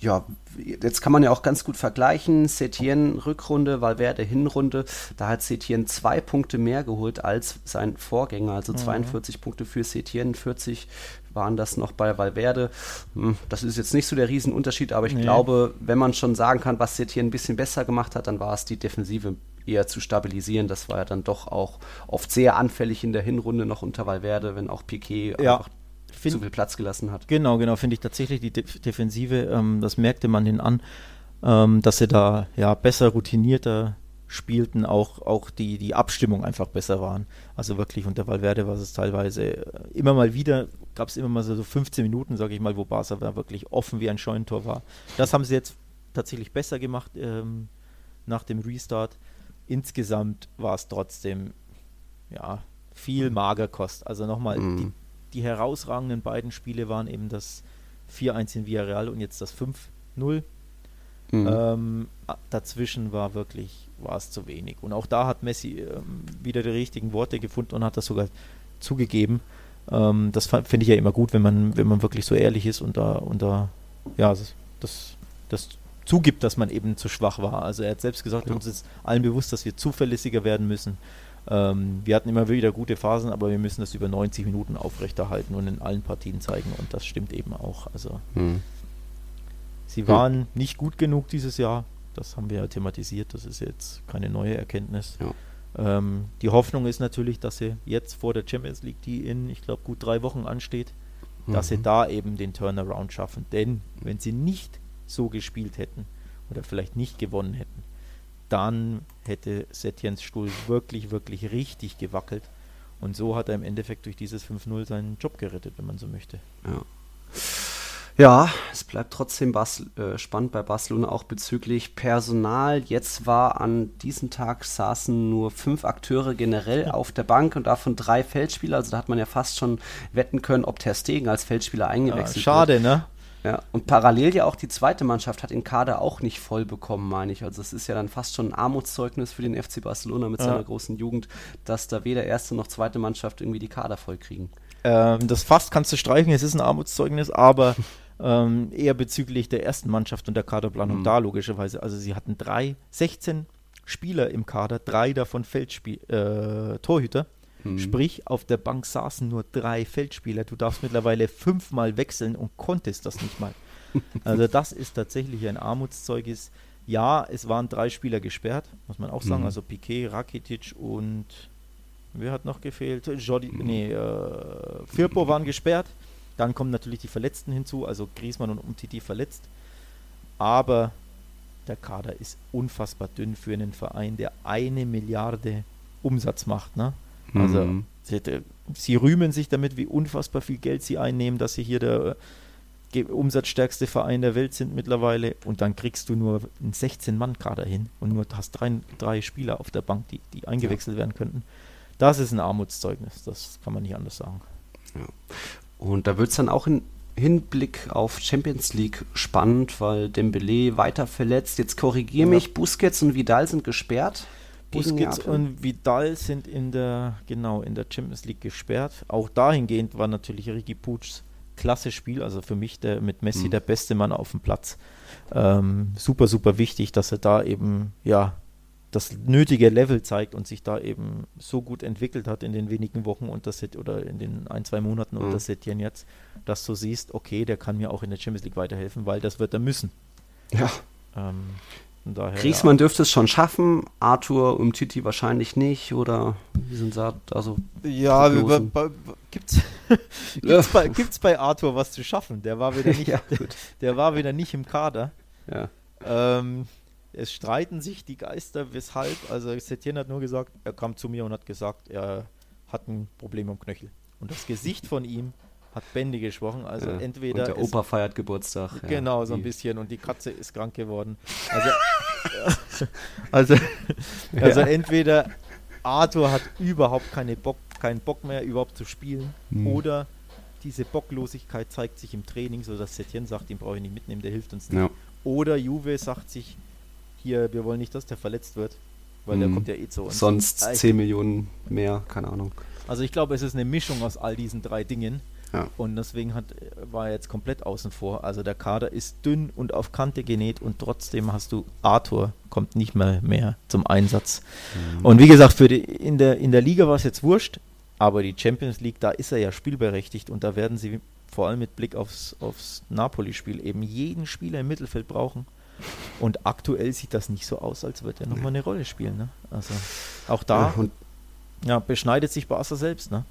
ja, jetzt kann man ja auch ganz gut vergleichen. Setien Rückrunde, Valverde Hinrunde. Da hat Setien zwei Punkte mehr geholt als sein Vorgänger. Also 42 Punkte für Setien, 40 waren das noch bei Valverde. Hm, Das ist jetzt nicht so der Riesenunterschied, aber ich Nee. glaube, wenn man schon sagen kann, was Setien ein bisschen besser gemacht hat, dann war es die Defensive eher zu stabilisieren. Das war ja dann doch auch oft sehr anfällig in der Hinrunde noch unter Valverde, wenn auch Piquet Ja, einfach Find- zu viel Platz gelassen hat. Genau, genau, finde ich tatsächlich die Def Defensive, ähm, das merkte man den an, ähm, dass sie da ja besser routinierter spielten, auch, auch die, die Abstimmung einfach besser waren. Also wirklich unter Valverde war es teilweise äh, immer mal wieder, gab es immer mal so so 15 Minuten, sage ich mal, wo Barca da wirklich offen wie ein Scheunentor war. Das haben sie jetzt tatsächlich besser gemacht ähm, nach dem Restart. Insgesamt war es trotzdem ja viel Magerkost. Also nochmal, Mhm. die, die herausragenden beiden Spiele waren eben das 4-1 in Villarreal und jetzt das 5-0. Mhm. Ähm, dazwischen war wirklich, war es zu wenig. Und auch da hat Messi ähm, wieder die richtigen Worte gefunden und hat das sogar zugegeben. Ähm, das finde ich ja immer gut, wenn man, wenn man wirklich so ehrlich ist und da, und da ja, das, das, das zugibt, dass man eben zu schwach war. Also er hat selbst gesagt, Ja. uns ist allen bewusst, dass wir zuverlässiger werden müssen. Ähm, wir hatten immer wieder gute Phasen, aber wir müssen das über 90 Minuten aufrechterhalten und in allen Partien zeigen. Und das stimmt eben auch. Also Mhm. Sie Ja. waren nicht gut genug dieses Jahr. Das haben wir ja thematisiert. Das ist jetzt keine neue Erkenntnis. Ja. Ähm, die Hoffnung ist natürlich, dass sie jetzt vor der Champions League, die in, ich glaube, gut drei Wochen ansteht, dass sie Mhm. da eben den Turnaround schaffen. Denn wenn sie nicht so gespielt hätten oder vielleicht nicht gewonnen hätten, dann hätte Setiens Stuhl wirklich, wirklich richtig gewackelt. Und so hat er im Endeffekt durch dieses 5-0 seinen Job gerettet, wenn man so möchte. Ja. Ja, es bleibt trotzdem Bas äh, spannend bei Barcelona auch bezüglich Personal. Jetzt war an diesem Tag saßen nur fünf Akteure generell auf der Bank und davon drei Feldspieler. Also da hat man ja fast schon wetten können, ob Ter Stegen als Feldspieler Ja, eingewechselt wird. schade, ne? Ja, und parallel ja auch die zweite Mannschaft hat den Kader auch nicht voll bekommen, meine ich. Also es ist ja dann fast schon ein Armutszeugnis für den FC Barcelona mit ja. seiner großen Jugend, dass da weder erste noch zweite Mannschaft irgendwie die Kader voll kriegen. Ähm, das fast kannst du streichen, es ist ein Armutszeugnis, aber ähm, eher bezüglich der ersten Mannschaft und der Kaderplanung mhm. da logischerweise. Also sie hatten drei, 16 Spieler im Kader, drei davon Feldspiel, äh, Torhüter. Mhm. Sprich, auf der Bank saßen nur drei Feldspieler. Du darfst mittlerweile fünfmal wechseln und konntest das nicht mal. Also das ist tatsächlich ein Armutszeugnis. Ja, es waren drei Spieler gesperrt, muss man auch sagen. Mhm. Also Piquet, Rakitic und wer hat noch gefehlt? Jordi, mhm. nee, äh, Firpo waren gesperrt. Dann kommen natürlich die Verletzten hinzu, also Griezmann und Umtiti verletzt. Aber der Kader ist unfassbar dünn für einen Verein, der eine Milliarde Umsatz macht. Ne? Also mhm. sie, sie, rühmen sich damit, wie unfassbar viel Geld sie einnehmen, dass sie hier der äh, umsatzstärkste Verein der Welt sind mittlerweile und dann kriegst du nur einen 16-Mann-Kader hin und nur hast drei, drei Spieler auf der Bank, die, die eingewechselt ja. werden könnten. Das ist ein Armutszeugnis, das kann man nicht anders sagen. Ja. Und da wird es dann auch in Hinblick auf Champions League spannend, weil Dembele weiter verletzt. Jetzt korrigiere ja. mich, Busquets und Vidal sind gesperrt. Busquets und Vidal sind in der, genau, in der Champions League gesperrt. Auch dahingehend war natürlich Ricky Puig's klasse Spiel, also für mich der mit Messi mhm. der beste Mann auf dem Platz. Ähm, super, super wichtig, dass er da eben, ja, das nötige Level zeigt und sich da eben so gut entwickelt hat in den wenigen Wochen und das oder in den ein, zwei Monaten mhm. unter Setien jetzt, dass du siehst, okay, der kann mir auch in der Champions League weiterhelfen, weil das wird er müssen. Ja. Ähm, daher, Griezmann ja. dürfte es schon schaffen, Arthur und Titi wahrscheinlich nicht, oder wie sind da so? Ja, gibt es gibt's, bei, gibt's bei Arthur was zu schaffen? Der war wieder nicht, ja, der, der, war wieder nicht im Kader. Ja. Ähm, es streiten sich die Geister, weshalb. Also Setien hat nur gesagt, er kam zu mir und hat gesagt, er hat ein Problem am Knöchel. Und das Gesicht von ihm hat Bände gesprochen. Also ja, entweder. Und der Opa feiert Geburtstag. Genau, ja, so ein bisschen. Und die Katze ist krank geworden. Also, also, also ja. entweder Arthur hat überhaupt keine Bock, keinen Bock mehr, überhaupt zu spielen. Hm. Oder diese Bocklosigkeit zeigt sich im Training, sodass Setien sagt, den brauche ich nicht mitnehmen, der hilft uns nicht. Oder Juve sagt sich, hier, wir wollen nicht, dass der verletzt wird, weil hm. der kommt ja eh zu uns. Sonst 10 Millionen mehr, keine Ahnung. Also ich glaube, es ist eine Mischung aus all diesen drei Dingen. Ja. Und deswegen hat, war er jetzt komplett außen vor. Also der Kader ist dünn und auf Kante genäht und trotzdem hast du Arthur, kommt nicht mehr, mehr zum Einsatz. Mhm. Und wie gesagt, für die, in, der, in der Liga war es jetzt wurscht, aber die Champions League, da ist er ja spielberechtigt und da werden sie vor allem mit Blick aufs, aufs Napoli-Spiel eben jeden Spieler im Mittelfeld brauchen. Und aktuell sieht das nicht so aus, als würde er nochmal eine Rolle spielen. Ne? Also auch da ja, ja, beschneidet sich Barca selbst. Ne?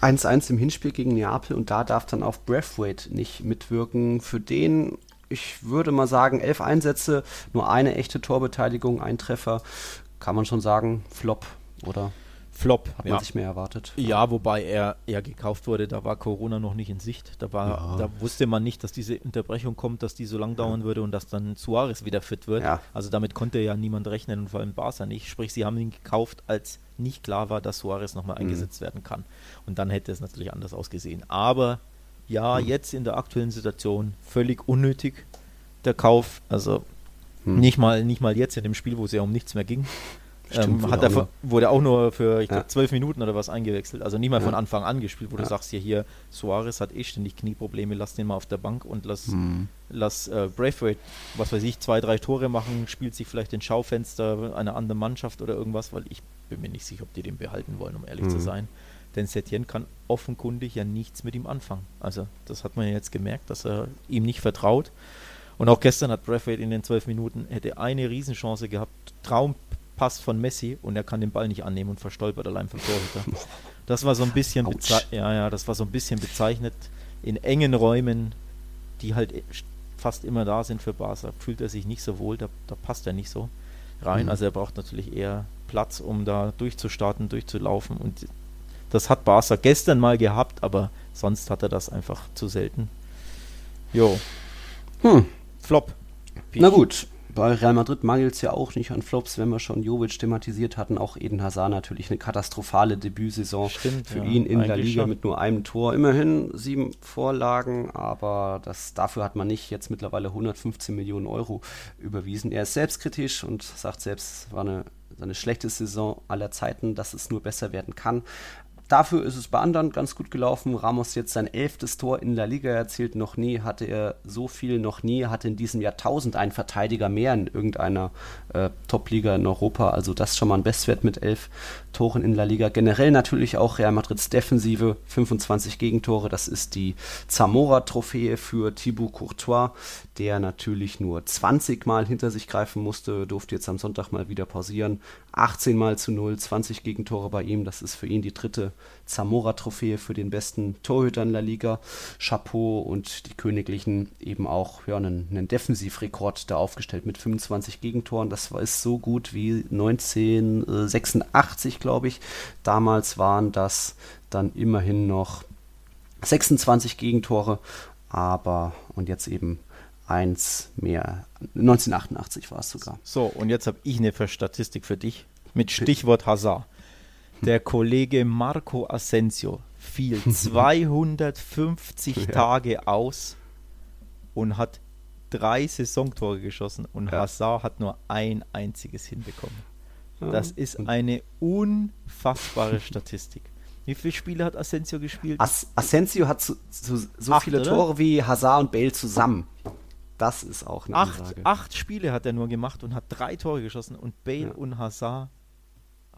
1-1 im Hinspiel gegen Neapel und da darf dann auch Breathwaite nicht mitwirken. Für den, ich würde mal sagen, elf Einsätze, nur eine echte Torbeteiligung, ein Treffer. Kann man schon sagen, Flop, oder? Flop. Hat man ja. sich mehr erwartet. Ja, wobei er, er gekauft wurde, da war Corona noch nicht in Sicht. Da, war, ja. da wusste man nicht, dass diese Unterbrechung kommt, dass die so lang dauern ja. würde und dass dann Suarez wieder fit wird. Also damit konnte ja niemand rechnen und vor allem Barca nicht. Sprich, sie haben ihn gekauft, als nicht klar war, dass Suarez nochmal mhm. eingesetzt werden kann. Und dann hätte es natürlich anders ausgesehen. Aber ja, mhm. jetzt in der aktuellen Situation völlig unnötig der Kauf. Also mhm. nicht, mal, nicht mal jetzt in dem Spiel, wo es ja um nichts mehr ging. Stimmt, ähm, hat er, wurde auch nur für, ich glaube, ja. zwölf Minuten oder was eingewechselt. Also nicht mal ja. von Anfang an gespielt, wo ja. du sagst, hier, hier, Suarez hat eh ständig Knieprobleme, lass den mal auf der Bank und lass, mhm. lass äh, Braithwaite, was weiß ich, zwei, drei Tore machen, spielt sich vielleicht in Schaufenster einer anderen Mannschaft oder irgendwas, weil ich bin mir nicht sicher, ob die den behalten wollen, um ehrlich mhm. zu sein. Denn Setien kann offenkundig ja nichts mit ihm anfangen. Also das hat man ja jetzt gemerkt, dass er ihm nicht vertraut. Und auch gestern hat Braithwaite in den zwölf Minuten hätte eine Riesenchance gehabt, Traum Pass von Messi und er kann den Ball nicht annehmen und verstolpert allein vom Torhüter. Das war so ein bisschen ja, ja, das war so ein bisschen bezeichnet in engen Räumen, die halt fast immer da sind für Barca, fühlt er sich nicht so wohl, da, da passt er nicht so rein. Mhm. Also er braucht natürlich eher Platz, um da durchzustarten, durchzulaufen und das hat Barca gestern mal gehabt, aber sonst hat er das einfach zu selten. Jo. Hm. Flop. Na gut, bei Real Madrid mangelt es ja auch nicht an Flops, wenn wir schon Jovic thematisiert hatten. Auch Eden Hazard natürlich eine katastrophale Debütsaison Stimmt, für ja, ihn in der Liga schon. mit nur einem Tor. Immerhin sieben Vorlagen, aber das, dafür hat man nicht jetzt mittlerweile 115 Millionen Euro überwiesen. Er ist selbstkritisch und sagt selbst, es war eine, seine schlechteste Saison aller Zeiten, dass es nur besser werden kann. Dafür ist es bei anderen ganz gut gelaufen. Ramos jetzt sein elftes Tor in La Liga erzielt. Noch nie hatte er so viel, noch nie hatte in diesem Jahrtausend ein Verteidiger mehr in irgendeiner äh, Top-Liga in Europa. Also das schon mal ein Bestwert mit elf Toren in La Liga. Generell natürlich auch Real Madrids Defensive, 25 Gegentore. Das ist die Zamora-Trophäe für Thibaut Courtois, der natürlich nur 20 Mal hinter sich greifen musste, durfte jetzt am Sonntag mal wieder pausieren. 18 Mal zu 0, 20 Gegentore bei ihm. Das ist für ihn die dritte Zamora-Trophäe für den besten Torhüter in La Liga. Chapeau und die Königlichen eben auch ja, einen, einen Defensivrekord da aufgestellt mit 25 Gegentoren. Das war ist so gut wie 1986, glaube ich. Damals waren das dann immerhin noch 26 Gegentore, aber und jetzt eben eins mehr. 1988 war es sogar. So, und jetzt habe ich eine Statistik für dich mit Stichwort Hazard. Der Kollege Marco Asensio fiel 250 Ja. Tage aus und hat drei Saisontore geschossen und Ja. Hazard hat nur ein einziges hinbekommen. Das ist eine unfassbare Statistik. Wie viele Spiele hat Asensio gespielt? As Asensio hat so, so, so Acht, viele oder? Tore wie Hazard und Bale zusammen. Das ist auch eine acht, Ansage. acht Spiele hat er nur gemacht und hat drei Tore geschossen und Bale Ja. und Hazard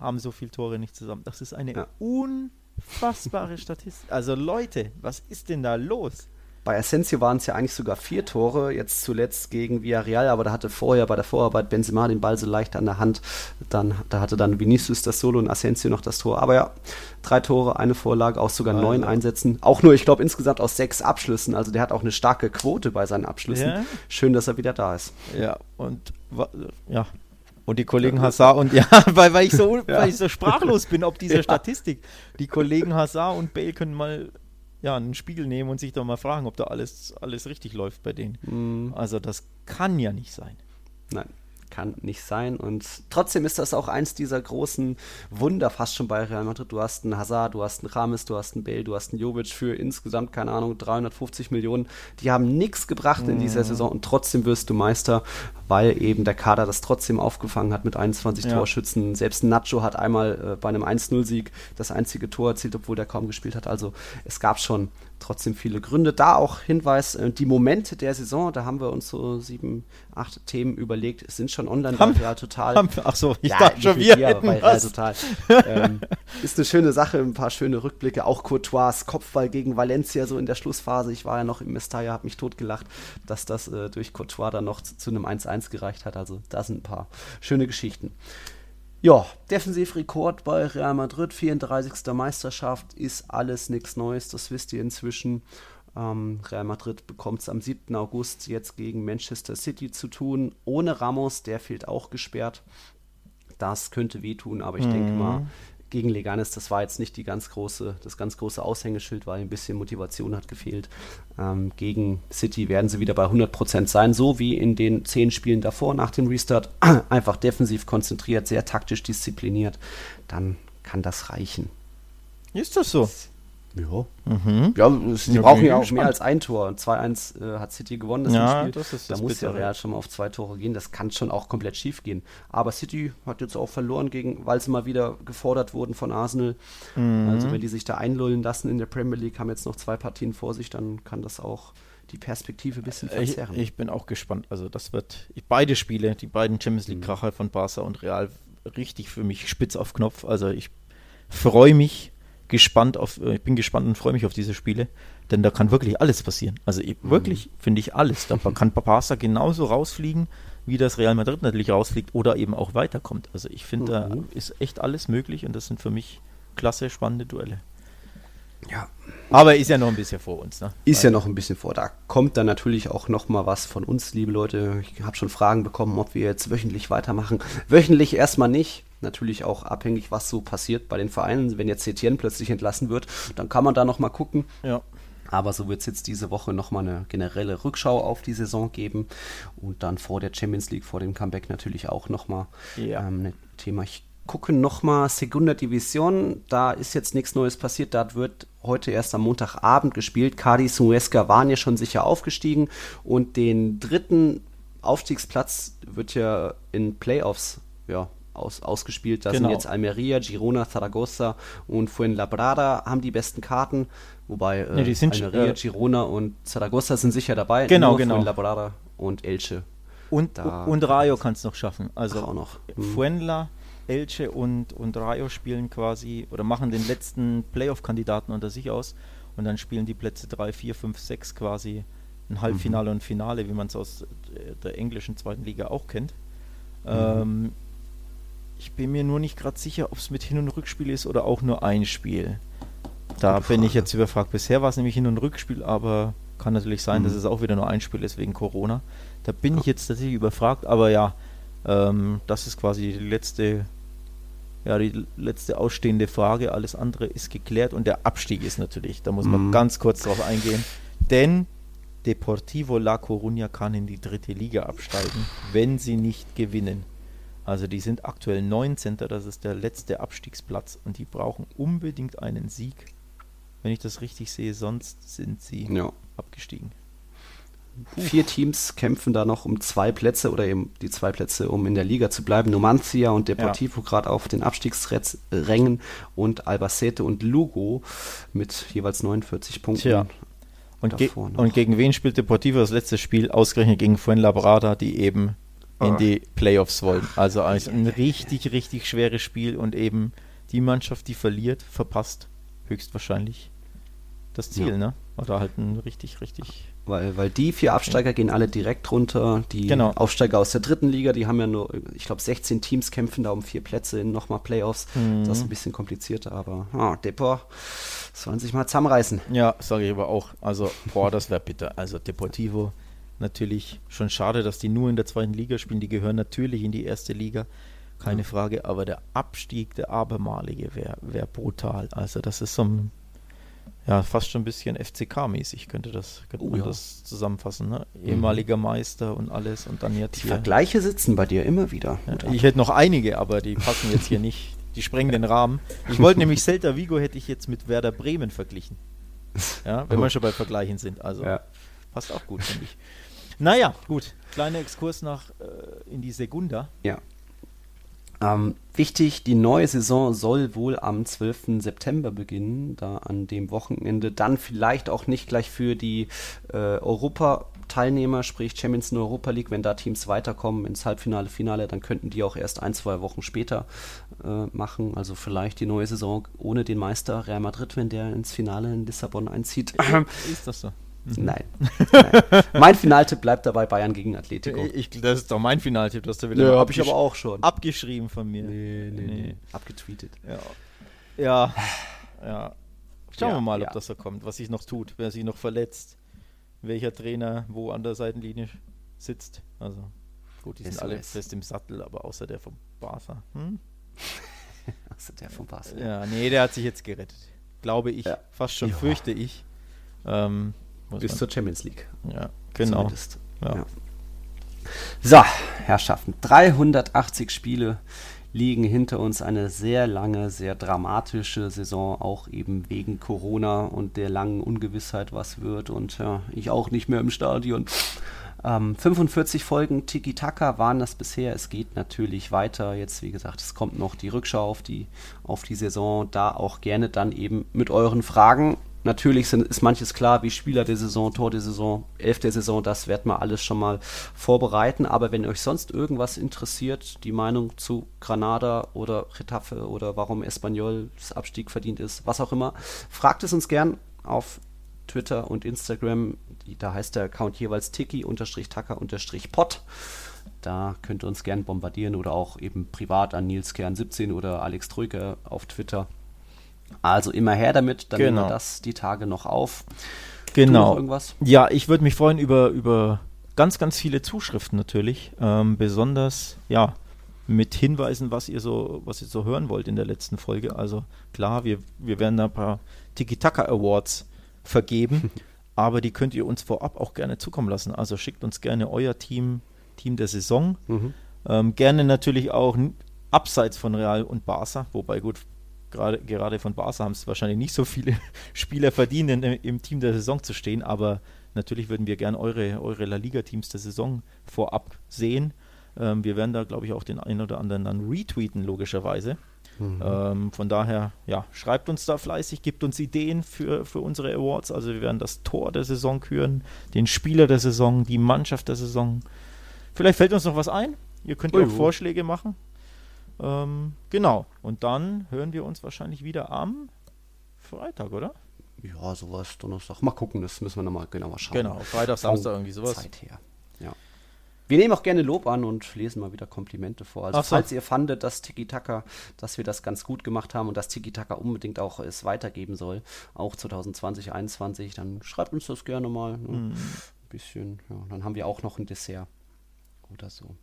haben so viele Tore nicht zusammen. Das ist eine Ja. unfassbare Statistik. Also Leute, was ist denn da los? Bei Asensio waren es ja eigentlich sogar vier Tore, jetzt zuletzt gegen Villarreal, aber da hatte vorher bei der Vorarbeit Benzema den Ball so leicht an der Hand. Dann, da hatte dann Vinicius das Solo und Asensio noch das Tor. Aber ja, drei Tore, eine Vorlage, aus sogar Also. neun Einsätzen. Auch nur, ich glaube, insgesamt aus sechs Abschlüssen. Also der hat auch eine starke Quote bei seinen Abschlüssen. Ja. Schön, dass er wieder da ist. Ja, und ja. Und die Kollegen Hazard und ja, weil, weil, ich so, un- weil ich so sprachlos bin ob dieser Ja. Statistik. Die Kollegen Hazard und Bale können mal ja, einen Spiegel nehmen und sich doch mal fragen, ob da alles, alles richtig läuft bei denen. Mhm. Also das kann ja nicht sein. Nein, kann nicht sein. Und trotzdem ist das auch eins dieser großen Wunder fast schon bei Real Madrid. Du hast einen Hazard, du hast einen Rames, du hast einen Bale, du hast einen Jovic für insgesamt, keine Ahnung, 350 Millionen. Die haben nichts gebracht in dieser Saison und trotzdem wirst du Meister, weil eben der Kader das trotzdem aufgefangen hat mit 21 Ja. Torschützen. Selbst Nacho hat einmal äh, bei einem 1-0-Sieg das einzige Tor erzielt, obwohl der kaum gespielt hat. Also es gab schon trotzdem viele Gründe. Da auch Hinweis, äh, die Momente der Saison, da haben wir uns so sieben, acht Themen überlegt, es sind schon online bei Haben- Real Total. Haben- Ach so, ich Ja, dachte schon, wir dir, bei Real. Total. ähm, ist eine schöne Sache, ein paar schöne Rückblicke. Auch Courtois Kopfball gegen Valencia so in der Schlussphase. Ich war ja noch im Mestalla, habe mich totgelacht, dass das äh, durch Courtois dann noch zu, zu einem 1-1 gereicht hat. Also da sind ein paar schöne Geschichten. Ja, Defensivrekord bei Real Madrid, 34. Meisterschaft, ist alles nichts Neues, das wisst ihr inzwischen. Ähm, Real Madrid bekommt es am 7. August jetzt gegen Manchester City zu tun, ohne Ramos, der fehlt auch gesperrt. Das könnte wehtun, aber ich denke mal, gegen Leganes, das war jetzt nicht die ganz große, das ganz große Aushängeschild, weil ein bisschen Motivation hat gefehlt. Ähm, gegen City werden sie wieder bei 100% sein, so wie in den zehn Spielen davor nach dem Restart. Einfach defensiv konzentriert, sehr taktisch diszipliniert. Dann kann das reichen. Ist das so? Ja. Mhm. Ja, sie Ja, brauchen ja auch mehr als ein Tor. 2-1 äh, hat City gewonnen, das Ja, Spiel. das ist da das muss ja. Real schon mal auf zwei Tore gehen. Das kann schon auch komplett schief gehen. Aber City hat jetzt auch verloren, gegen, weil sie mal wieder gefordert wurden von Arsenal. Mhm. Also wenn die sich da einlullen lassen in der Premier League, haben jetzt noch zwei Partien vor sich, dann kann das auch die Perspektive ein bisschen Ich, verzerren. ich bin auch gespannt. Also das wird ich, beide Spiele, die beiden Champions League Kracher von Barca und Real, richtig für mich spitz auf Knopf. Also ich freue mich gespannt auf, äh, ich bin gespannt und freue mich auf diese Spiele, denn da kann wirklich alles passieren. Also ich, wirklich finde ich alles. Da kann Barca genauso rausfliegen, wie das Real Madrid natürlich rausfliegt oder eben auch weiterkommt. Also ich finde, da Mhm. ist echt alles möglich und das sind für mich klasse, spannende Duelle. ja. Aber ist ja noch ein bisschen vor uns. Ne? Ist ja noch ein bisschen vor. Da kommt dann natürlich auch noch mal was von uns, liebe Leute. Ich habe schon Fragen bekommen, ob wir jetzt wöchentlich weitermachen. Wöchentlich erstmal nicht. Natürlich auch abhängig, was so passiert bei den Vereinen. Wenn jetzt Setien plötzlich entlassen wird, dann kann man da noch mal gucken. Ja. Aber so wird es jetzt diese Woche nochmal eine generelle Rückschau auf die Saison geben und dann vor der Champions League, vor dem Comeback natürlich auch nochmal Ja. ähm, ein Thema. Ich gucke nochmal Segunda Division, da ist jetzt nichts Neues passiert, da wird heute erst am Montagabend gespielt. Cadiz und Huesca waren ja schon sicher aufgestiegen und den dritten Aufstiegsplatz wird ja in Playoffs ja, aus, ausgespielt. Da Genau. sind jetzt Almeria, Girona, Zaragoza und Fuenlabrada haben die besten Karten. Wobei äh, Nee, Almeria, äh, Girona und Zaragoza sind sicher dabei. Genau, Nur genau. Fuenlabrada und Elche. Und, Da- und Rayo kann es noch schaffen. Also Ach, auch noch. Hm. Fuenla, Elche und, und Rayo spielen quasi oder machen den letzten Playoff-Kandidaten unter sich aus und dann spielen die Plätze 3, 4, 5, 6 quasi ein Halbfinale und Finale, wie man es aus der englischen zweiten Liga auch kennt. Ähm, ich bin mir nur nicht gerade sicher, ob es mit Hin- und Rückspiel ist oder auch nur ein Spiel. Da Gute bin ich jetzt überfragt. Bisher war es nämlich Hin- und Rückspiel, aber kann natürlich sein, dass Mhm. es auch wieder nur ein Spiel ist wegen Corona. Da bin ich jetzt tatsächlich überfragt, aber ja, ähm, das ist quasi die letzte, ja, die letzte ausstehende Frage. Alles andere ist geklärt und der Abstieg ist natürlich, da muss man Mhm. ganz kurz drauf eingehen, denn Deportivo La Coruña kann in die dritte Liga absteigen, wenn sie nicht gewinnen. Also die sind aktuell 19. Das ist der letzte Abstiegsplatz und die brauchen unbedingt einen Sieg. Wenn ich das richtig sehe, sonst sind sie Ja. abgestiegen. Vier Teams kämpfen da noch um zwei Plätze oder eben die zwei Plätze, um in der Liga zu bleiben. Numancia und Deportivo gerade auf den Abstiegsrängen und Albacete und Lugo mit jeweils 49 Punkten. Tja. Und, ge noch. und gegen wen spielt Deportivo das letzte Spiel? Ausgerechnet gegen Fuenlabrada, die eben in Ah. die Playoffs wollen. Also ein richtig, richtig schweres Spiel und eben die Mannschaft, die verliert, verpasst höchstwahrscheinlich das Ziel, Ja. ne? Oder halt ein richtig, richtig. Weil, weil die vier Absteiger gehen alle direkt runter. Die Genau. Aufsteiger aus der dritten Liga, die haben ja nur, ich glaube, 16 Teams kämpfen da um vier Plätze in nochmal Playoffs. Mhm. Das ist ein bisschen komplizierter, aber ah, Depor sollen sich mal zusammenreißen. Ja, sage ich aber auch. Also, boah, das wäre bitter. Also Deportivo natürlich schon schade, dass die nur in der zweiten Liga spielen. Die gehören natürlich in die erste Liga, keine Frage. Aber der Abstieg, der abermalige, wäre wär brutal. Also das ist so ein, ja, fast schon ein bisschen FCK-mäßig könnte das, könnte Oh man ja. das zusammenfassen. Ne? Ehemaliger Meister und alles und dann jetzt Die hier. Vergleiche sitzen bei dir immer wieder. Ja, ich hätte noch einige, aber die passen jetzt hier nicht. Die sprengen den Rahmen. Ich wollte nämlich Celta Vigo hätte ich jetzt mit Werder Bremen verglichen. Ja, wenn wir schon bei Vergleichen sind. Also Ja. passt auch gut, finde ich. Naja, gut. Kleiner Exkurs nach äh, in die Segunda. Ja. Ähm, wichtig, die neue Saison soll wohl am 12. September beginnen, da an dem Wochenende dann vielleicht auch nicht gleich für die äh, Europa-Teilnehmer, sprich Champions in der Europa League, wenn da Teams weiterkommen ins Halbfinale, Finale, dann könnten die auch erst ein, zwei Wochen später äh, machen. Also vielleicht die neue Saison ohne den Meister Real Madrid, wenn der ins Finale in Lissabon einzieht. Ist das so? Nein. Nein. Mein Finaltipp bleibt dabei Bayern gegen Atletico. Ich, das ist doch mein Finaltipp, das du wieder Ja, mal hab ich aber auch schon. abgeschrieben von mir. Nee, nee, nee. Nee. Abgetweetet. Ja. Ja. ja. Schauen Ja, wir mal, ja. ob das so kommt, was sich noch tut, wer sich noch verletzt, welcher Trainer wo an der Seitenlinie sitzt. Also, gut, die sind SOS. alle fest im Sattel, aber außer der vom Barca. Hm? Achso, der von Basel. Ja, nee, der hat sich jetzt gerettet. Glaube ich. Ja. Fast schon Ja. fürchte ich. Ähm, Bis zur Champions League. ja, genau. Ja. Ja. So, Herrschaften, 380 Spiele liegen hinter uns. Eine sehr lange, sehr dramatische Saison, auch eben wegen Corona und der langen Ungewissheit, was wird. Und ja, ich auch nicht mehr im Stadion. Ähm, 45 Folgen Tiki-Taka waren das bisher. Es geht natürlich weiter. Jetzt, wie gesagt, es kommt noch die Rückschau auf die, auf die Saison. Da auch gerne dann eben mit euren Fragen. Natürlich sind, ist manches klar, wie Spieler der Saison, Tor der Saison, Elf der Saison, das werden wir alles schon mal vorbereiten. Aber wenn euch sonst irgendwas interessiert, die Meinung zu Granada oder Getafe oder warum Espanyol das Abstieg verdient ist, was auch immer, fragt es uns gern auf Twitter und Instagram. Da heißt der Account jeweils tiki-taka-pod. Da könnt ihr uns gern bombardieren oder auch eben privat an Nils Kern 17 oder Alex Trüger auf Twitter. Also immer her damit, dann nehmen Genau. wir das die Tage noch auf. Genau. irgendwas? Ja, ich würde mich freuen über, über ganz, ganz viele Zuschriften natürlich. Ähm, besonders, ja, mit Hinweisen, was ihr so, was ihr so hören wollt in der letzten Folge. Also klar, wir, wir werden da ein paar Tiki-Taka Awards vergeben. aber die könnt ihr uns vorab auch gerne zukommen lassen. Also schickt uns gerne euer Team, Team der Saison. Mhm. Ähm, gerne natürlich auch abseits von Real und Barca, wobei gut, gerade, gerade von Barca haben es wahrscheinlich nicht so viele Spieler verdient, in, im Team der Saison zu stehen, aber natürlich würden wir gerne eure, eure La Liga-Teams der Saison vorab sehen. Ähm, wir werden da, glaube ich, auch den einen oder anderen dann retweeten, logischerweise. Mhm. Ähm, von daher, ja, schreibt uns da fleißig, gibt uns Ideen für, für unsere Awards. Also wir werden das Tor der Saison küren, den Spieler der Saison, die Mannschaft der Saison. Vielleicht fällt uns noch was ein. Ihr könnt ja auch Vorschläge machen. Ähm, genau. Und dann hören wir uns wahrscheinlich wieder am Freitag, oder? Ja, sowas, Donnerstag. Mal gucken, das müssen wir nochmal genauer schauen. Genau, Freitag, Samstag, irgendwie sowas. Zeit her. Ja. Wir nehmen auch gerne Lob an und lesen mal wieder Komplimente vor. Also, so. falls ihr fandet, dass Tiki-Taka, dass wir das ganz gut gemacht haben und dass Tiki-Taka unbedingt auch es weitergeben soll, auch 2020, 2021, dann schreibt uns das gerne mal. Ne? Mm. Ein bisschen, ja. Dann haben wir auch noch ein Dessert oder so.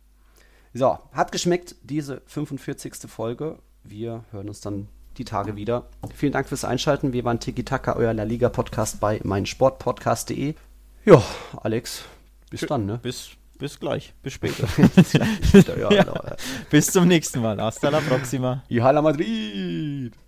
So, hat geschmeckt, diese 45. Folge. Wir hören uns dann die Tage wieder. Vielen Dank fürs Einschalten. Wir waren Tiki Taka, euer La Liga Podcast bei meinsportpodcast.de. Ja, Alex, bis dann, ne? Bis, bis gleich, bis später. ja, ja. Bis zum nächsten Mal. Hasta la próxima. Y hala Madrid.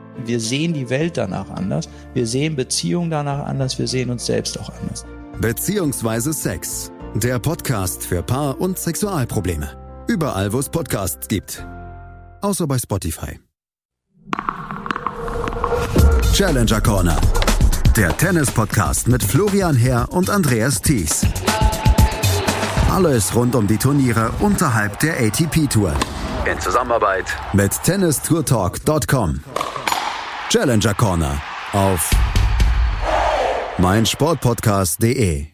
Wir sehen die Welt danach anders, wir sehen Beziehungen danach anders, wir sehen uns selbst auch anders. Beziehungsweise Sex. Der Podcast für Paar- und Sexualprobleme. Überall, wo es Podcasts gibt. Außer bei Spotify. Challenger Corner. Der Tennis-Podcast mit Florian Herr und Andreas Thies. Alles rund um die Turniere unterhalb der ATP-Tour. In Zusammenarbeit mit tennistourtalk.com. Challenger Corner auf meinsportpodcast.de